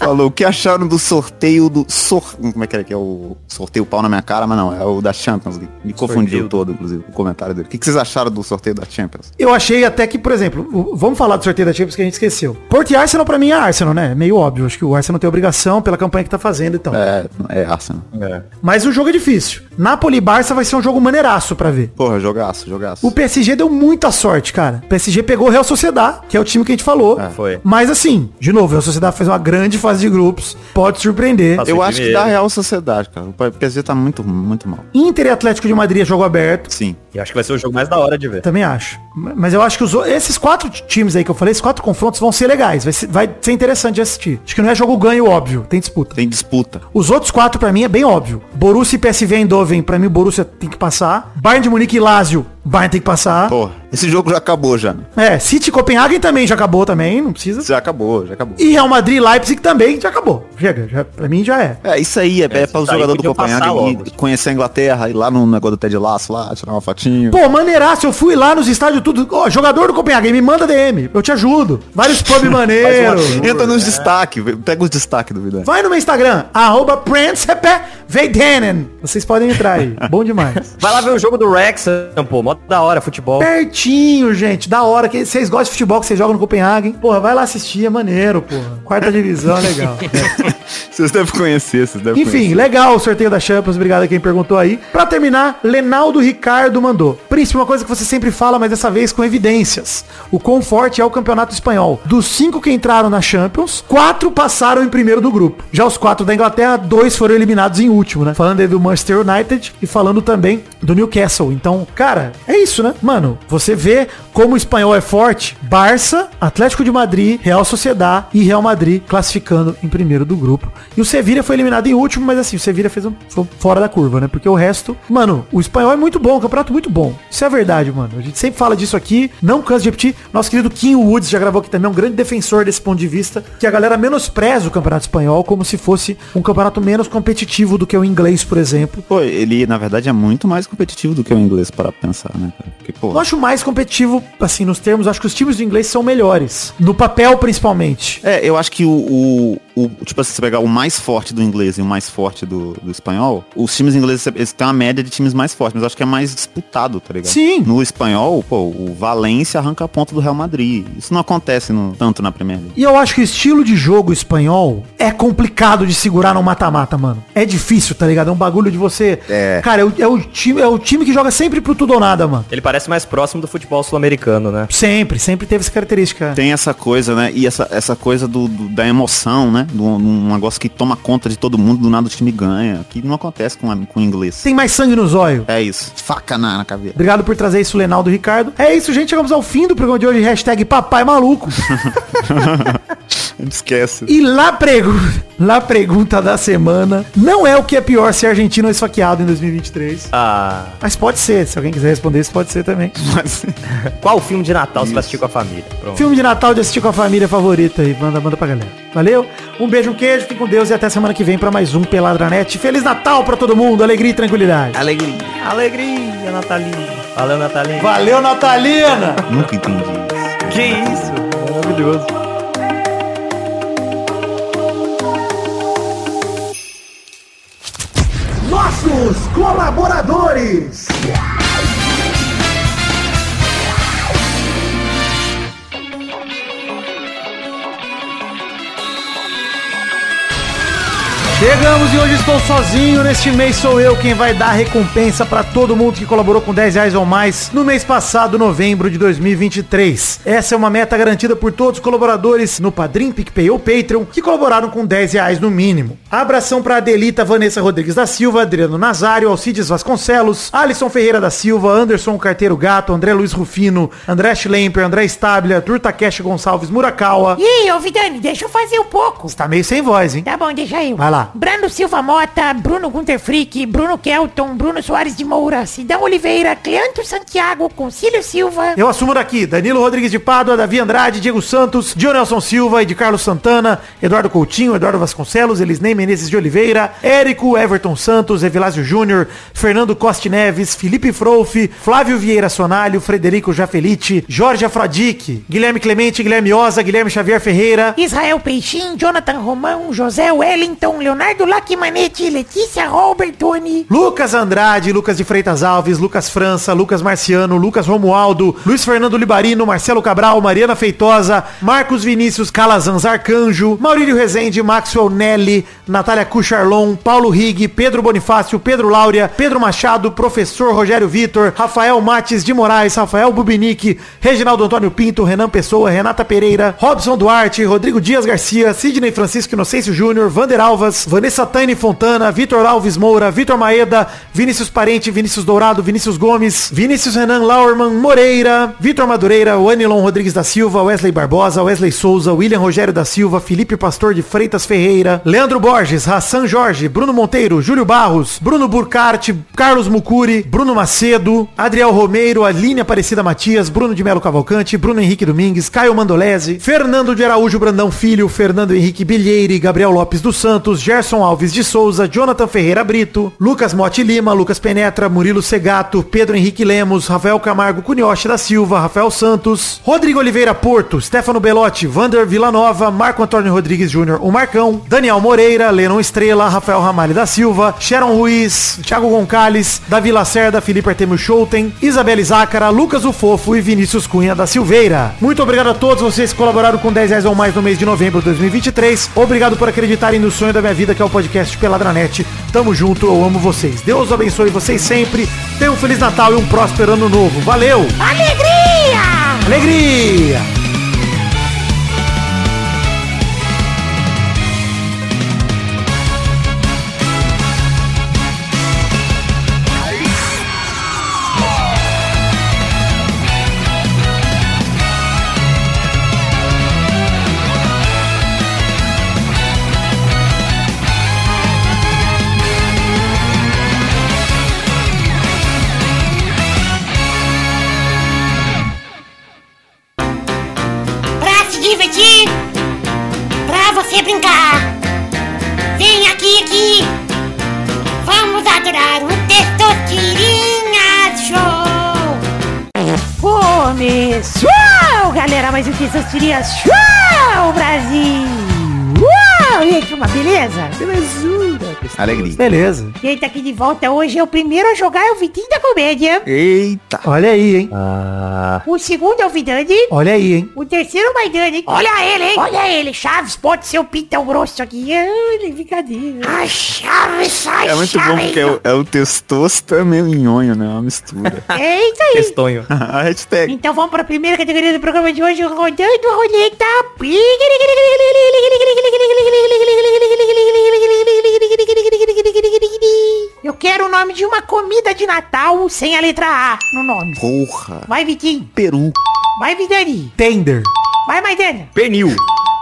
Falou, o que acharam do sorteio do... Sor... Como é que era que é o sorteio pau na minha cara? Mas não, é o da Champions League. Me confundiu Sorteio. todo, inclusive, o comentário dele. O que, vocês acharam do sorteio da Champions? Eu achei até que, por exemplo, vamos falar do sorteio da Champions que a gente esqueceu. Porto e Arsenal pra mim é Arsenal, né? É meio óbvio. Acho que o Arsenal tem obrigação pela campanha que tá fazendo e tal. É, é Arsenal. Mas o jogo é difícil. Napoli e Barça vai ser um jogo maneiraço pra ver. Porra, jogaço, jogaço. O PSG deu muita sorte, cara. O PSG pegou o Real Sociedad, que é o time que a gente falou. Foi. Mas assim, de novo, o Real Sociedad fez uma grande fase de grupos. Pode surpreender. Eu acho que dá Real Sociedade, cara. O PSG tá muito, muito mal. Inter e Atlético de Madrid é jogo aberto. Sim. E acho que vai ser o jogo mais da hora de ver. Também acho. Mas eu acho que os, esses quatro times aí que eu falei, esses quatro confrontos vão ser legais. Vai ser, vai ser interessante de assistir. Acho que não é jogo ganho, óbvio. Tem disputa. Tem disputa. Os outros quatro, pra mim, é bem óbvio. Borussia e PSV Eindhoven, pra mim, o Borussia tem que passar. Bayern de Munique e Lazio Bayern tem que passar. Porra, esse jogo já acabou já. É, City Copenhagen também já acabou também, não precisa. Já acabou, já acabou. E Real Madrid Leipzig também já acabou. Chega, já, pra mim já é. É, isso aí é, é, para o jogador do logo. ir conhecer a Inglaterra, ir lá no negócio do Ted Laço lá, tirar uma fotinho. Pô, maneiraço, eu fui lá nos estádios tudo. Ó, jogador do Copenhague, me manda DM, eu te ajudo. Vários pub maneiro. Entra nos destaques, pega os destaques do Vidani. Vai no meu Instagram, arroba Princepe. Vocês podem entrar aí. Bom demais. Vai lá ver o jogo do Wrexham, pô. Mó da hora, futebol. Pertinho, gente. Da hora. que Vocês gostam de futebol que vocês jogam no Copenhague. Porra, vai lá assistir, é maneiro, porra. Quarta divisão, é legal. Vocês devem conhecer, vocês devem Enfim, conhecer. legal o sorteio da Champions. Obrigado a quem perguntou aí. Pra terminar, Lenaldo Ricardo mandou. Príncipe, uma coisa que você sempre fala, mas dessa vez com evidências. O quão forte é o campeonato espanhol. Dos cinco que entraram na Champions, quatro passaram em primeiro do grupo. Já os quatro da Inglaterra, dois foram eliminados em último, né? Falando aí do Manchester United e falando também do Newcastle. Então, cara, é isso, né? Mano, você vê como o espanhol é forte. Barça, Atlético de Madrid, Real Sociedad e Real Madrid classificando em primeiro do grupo. E o Sevilla foi eliminado em último, mas assim, o Sevilla fez um, fora da curva, né? Porque o resto, mano, o espanhol é muito bom, o campeonato muito bom. Isso é verdade, mano. A gente sempre fala disso aqui, não canso de repetir. Nosso querido Kim Woods já gravou aqui também, é um grande defensor desse ponto de vista, que a galera menospreza o campeonato espanhol como se fosse um campeonato menos competitivo do que o inglês, por exemplo. Pô, ele na verdade é muito mais competitivo do que o inglês para pensar, né, cara? Porque, pô, Eu acho mais competitivo, assim, nos termos, acho que os times do inglês são melhores. No papel, principalmente. É, eu acho que o, o, o- tipo assim, se você pegar o mais forte do inglês e o mais forte do, do espanhol, os times ingleses, eles têm uma média de times mais fortes, mas eu acho que é mais disputado, tá ligado? Sim. No espanhol, pô, o Valência arranca a ponta do Real Madrid. Isso não acontece no- tanto na Premier League. E eu acho que o estilo de jogo espanhol é complicado de segurar no mata-mata, mano. É difícil, tá ligado? É um bagulho de você. É. Cara, é o, é o time, é o time que joga sempre pro tudo ou nada, mano. Ele parece mais próximo do futebol sul-americano, né? Sempre, sempre teve essa característica. Tem essa coisa, né? E essa, essa coisa do, do- da emoção, né? Do, um negócio que toma conta de todo mundo, do nada o time ganha. Que não acontece com, a- com o inglês. Tem mais sangue nos olhos. É isso. Faca na, na caveira. Obrigado por trazer isso, Lenaldo Ricardo. É isso, gente. Chegamos ao fim do programa de hoje. Hashtag papai maluco. Não esquece. E lá, pregu... lá pergunta da semana. Não é o que é pior ser argentino ou esfaqueado em 2023. Ah, Mas pode ser. Se alguém quiser responder isso, pode ser também. Mas, qual filme de Natal você vai assistir com a família? Pronto. Filme de Natal de assistir com a família favorita aí. Manda, manda pra galera. Valeu? Um beijo, um queijo. Fique com Deus e até semana que vem pra mais um Peladranet. Feliz Natal pra todo mundo. Alegria e tranquilidade. Alegria. Alegria, Natalina. Valeu, Natalina. Valeu, Natalina! nunca entendi isso. Que isso? Maravilhoso. Nossos colaboradores! Chegamos e hoje estou sozinho. Neste mês sou eu quem vai dar recompensa para todo mundo que colaborou com 10 reais ou mais no mês passado, novembro de 2023. Essa é uma meta garantida por todos os colaboradores no Padrim, PicPay ou Patreon que colaboraram com 10 reais no mínimo. Abração para Adelita Vanessa Rodrigues da Silva, Adriano Nazário, Alcides Vasconcelos, Alisson Ferreira da Silva, Anderson Carteiro Gato, André Luiz Rufino, André Schlemper, André Stabile, Arthur Takeshi Gonçalves Murakawa. Aí, ô Vidani, deixa eu fazer um pouco. Tá meio sem voz, hein? Tá bom, deixa eu. Vai lá. Brando Silva Mota, Bruno Gunter Frick, Bruno Kelton, Bruno Soares de Moura, Sidão Oliveira, Cleanto Santiago, Concílio Silva. Eu assumo daqui, Danilo Rodrigues de Pádua, Davi Andrade, Diego Santos, Dionelson Silva e de Carlos Santana, Eduardo Coutinho, Eduardo Vasconcelos, Elisnei Menezes de Oliveira, Érico, Everton Santos, Evilásio Júnior, Fernando Costa Neves, Felipe Frouf, Flávio Vieira Sonalho, Frederico Jafelite, Jorge Afrodic, Guilherme Clemente, Guilherme Oza, Guilherme Xavier Ferreira, Israel Peixinho, Jonathan Romão, José Wellington, Leonardo Lacimanetti, Letícia Robertoni. Lucas Andrade, Lucas de Freitas Alves, Lucas França, Lucas Marciano, Lucas Romualdo, Luiz Fernando Libarino, Marcelo Cabral, Mariana Feitosa, Marcos Vinícius Calazans Arcanjo, Maurílio Rezende, Maxwell Nelly, Natália Cucharlon, Paulo Rig, Pedro Bonifácio, Pedro Láurea, Pedro Machado, Professor Rogério Vitor, Rafael Mates de Moraes, Rafael Bubinique, Reginaldo Antônio Pinto, Renan Pessoa, Renata Pereira, Robson Duarte, Rodrigo Dias Garcia, Sidney Francisco Inocêncio Júnior, Vander Alvas, Vanessa Taine Fontana, Vitor Alves Moura, Vitor Maeda, Vinícius Parente, Vinícius Dourado, Vinícius Gomes, Vinícius Renan Laurman Moreira, Vitor Madureira, Wanilon Rodrigues da Silva, Wesley Barbosa, Wesley Souza, William Rogério da Silva, Felipe Pastor de Freitas Ferreira, Leandro Borges, Hassan Jorge, Bruno Monteiro, Júlio Barros, Bruno Burkart, Carlos Mucuri, Bruno Macedo, Adriel Romeiro, Aline Aparecida Matias, Bruno de Melo Cavalcante, Bruno Henrique Domingues, Caio Mandolese, Fernando de Araújo Brandão Filho, Fernando Henrique Bilheire, Gabriel Lopes dos Santos, Gerson Alves de Souza, Jonathan Ferreira Brito, Lucas Motti Lima, Lucas Penetra, Murilo Segato, Pedro Henrique Lemos, Rafael Camargo Cunhoche da Silva, Rafael Santos, Rodrigo Oliveira Porto, Stefano Belotti, Vander Villanova, Marco Antônio Rodrigues Júnior, o Marcão, Daniel Moreira, Lennon Estrela, Rafael Ramalho da Silva, Sharon Ruiz, Thiago Gonçalves, Davi Lacerda, Felipe Artemio Schouten, Isabelle Zácara, Lucas o Fofo e Vinícius Cunha da Silveira. Muito obrigado a todos vocês que colaboraram com 10 reais ou mais no mês de novembro de 2023. Obrigado por acreditarem no sonho da minha vida, que é o podcast Peladranet. Tamo junto, eu amo vocês. Deus abençoe vocês sempre. Tenham um Feliz Natal e um próspero ano novo. Valeu! Alegria! Alegria! Começou, galera, mais um Testosterinha Show, Brasil. E que uma beleza? Belezura. Alegria. Beleza. Quem tá aqui de volta hoje é o primeiro a jogar, é o Vitinho da Comédia. Eita. Olha aí, hein? Ah, O segundo é o Vidani. Olha aí, hein? O terceiro é o Maidani. Olha ele, hein? Olha ele. Chaves, pode ser o pintão grosso aqui. Ai, brincadeira. Ai, Chaves, sai, É muito bom porque é o, é o testosta meio nhonho, né? Uma mistura. É isso aí. Testonho. a hashtag. Então vamos para a primeira categoria do programa de hoje, rodando a roleta. Eu quero o nome de uma comida de Natal sem a letra A no nome. Porra. Vai, Vitinho. Peru. Vai, Vidani. Tender. Vai, Maidana. Pernil.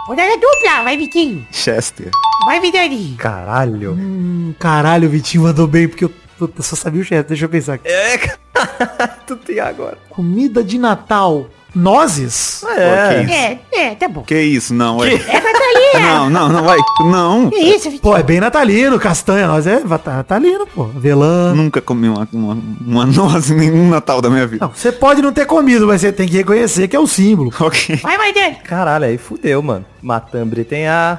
Rodada dupla. Vai, Vitinho. Chester. Vai, Vidani. Caralho. Hum, caralho, o Vitinho mandou bem, porque eu, eu só sabia o chefe. Deixa eu pensar aqui. É, tu tem agora. Comida de Natal. Nozes? É. Ok. É, é, tá bom. Que isso? Não, ué. É Natalina. Não, não, não, vai. Não. Que isso, Vitinho? Pô, é bem natalino, castanha. Nós é natalino, pô. Avelã. Nunca comi uma, uma, uma noz em nenhum Natal da minha vida. Não, você pode não ter comido, mas você tem que reconhecer que é o símbolo. Ok. Vai, Maidana. Caralho, aí fudeu, mano. Matambre tem A.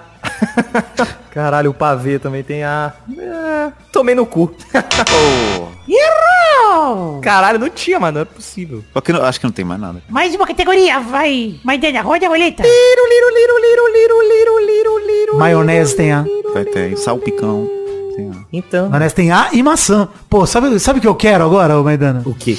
Caralho, o pavê também tem A. É, tomei no cu. Errou! Caralho, não tinha, mano. Não é possível. Só que não- acho que não tem mais nada. Mais uma categoria, vai. Maidana, roda a roleta. Maionese tem A. Vai ter salpicão. Tem a- Então. Maionese tem A e maçã. Pô, sabe, sabe o que eu quero agora, ô Maidana? O quê?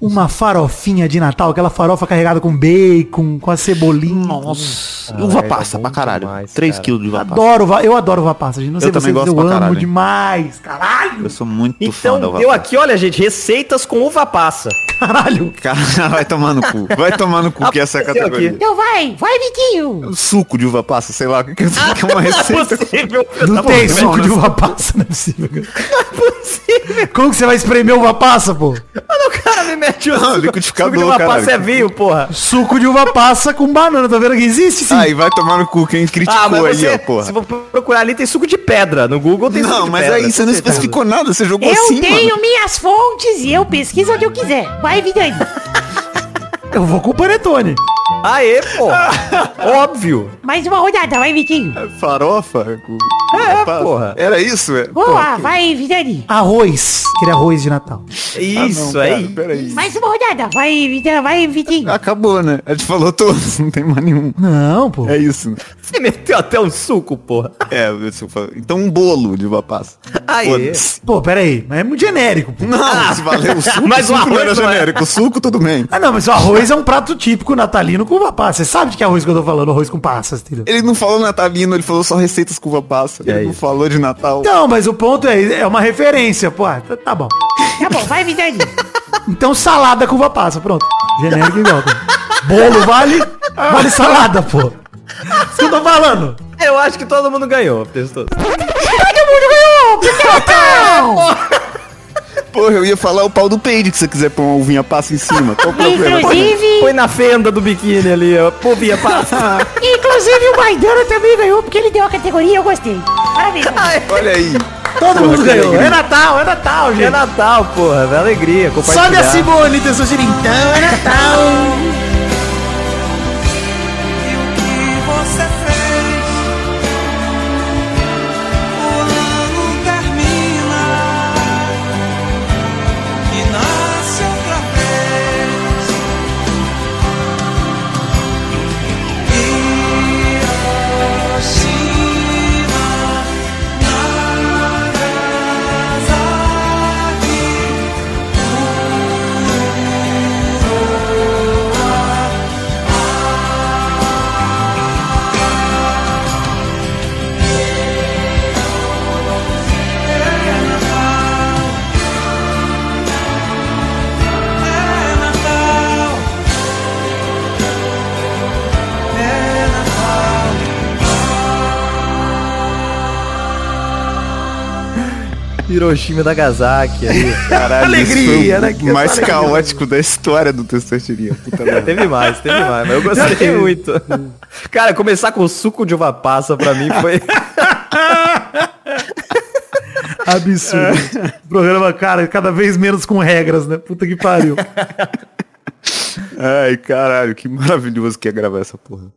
Uma farofinha de Natal, aquela farofa carregada com bacon, com a cebolinha. Nossa. Ah, uva é, passa bom pra caralho. demais, 3 cara. quilos de uva passa. Adoro, uva- eu adoro uva passa, gente. Não sei Eu também vocês, gosto eu amo caralho. demais. Caralho. Eu sou muito fã da Então, uva deu passa. aqui, olha, gente, receitas com uva passa. Caralho. Cara, vai tomar no cu. Vai tomar no cu que essa é a categoria. aqui. Então vai, vai, Vitinho. Suco de uva passa, sei lá. O que é uma receita? possível. Não Tá tem suco não, de não. uva passa, não é possível. cara. Como que você vai espremer uva passa, pô? Mano, o cara me mete o Não, suco- liquidificador, suco de uva caralho. passa é vinho, porra. Suco de uva passa com banana, tá vendo que existe sim? Aí vai tomar no cu quem criticou Ah, mas aí, você, ó, porra. se for procurar ali, tem suco de pedra. No Google tem suco Não, de mas pedra. aí você não especificou nada, você jogou Eu assim, tenho mano. minhas fontes e eu pesquiso onde eu quiser. Vai, Vidani. Eu vou com o panetone. Aê, porra. Óbvio. Mais uma rodada, vai, Vitinho. Farofa? É, uva passa. porra. Era isso, é? Boa, vai, Vidani. Arroz. Aquele arroz de Natal. Isso Ah, não, aí. cara, Peraí. Mais uma rodada, vai, Vidani, vai, Vitinho. Acabou, né? A gente falou todos, não tem mais nenhum. Não, pô. É isso. Você meteu até um suco, porra. É, então um bolo de uva passa. Aê. Pô, peraí. Mas é muito genérico, pô. Não, se valeu o suco, mas o suco não arroz era não é. genérico. O suco, tudo bem. Ah, não, mas o arroz é um prato típico natalino com uva passa. Você sabe de que arroz que eu tô falando, arroz com passas, entendeu? Ele não falou natalino, ele falou só receitas com uva passa. É ele não isso. falou de Natal. Não, mas o ponto é, é uma referência, pô. tá- Tá bom. Tá bom, vai, Vidani. Então salada com uva passa, pronto. Genérico igual. tá? Bolo vale, vale salada, pô. Isso que eu tô falando. Eu acho que todo mundo ganhou, testoso. Todo mundo ganhou, porque é Natal. Porra, eu ia falar o pau do peide que você quiser pôr uma uvinha passa em cima. Qual o problema? Inclusive, Põe na fenda do biquíni ali, ó. Povinha passa. inclusive o Maidana também ganhou, porque ele deu a categoria e eu gostei. Parabéns. Maidana. Olha aí. Todo mundo que ganhou. alegria. É Natal, é Natal, É gente. Natal, porra. É alegria. Sobe a Simone, Testosterona. Então é Natal. Hiroshima da Nagasaki ali. Caralho, Alegria, isso né? Que o mais alegria. caótico da história do merda. teve mais, teve mais, mas eu gostei muito. Cara, começar com suco de uva passa pra mim foi. Absurdo. Programa, cara, cada vez menos com regras, né? Puta que pariu. Ai, caralho, que maravilhoso que é gravar essa porra.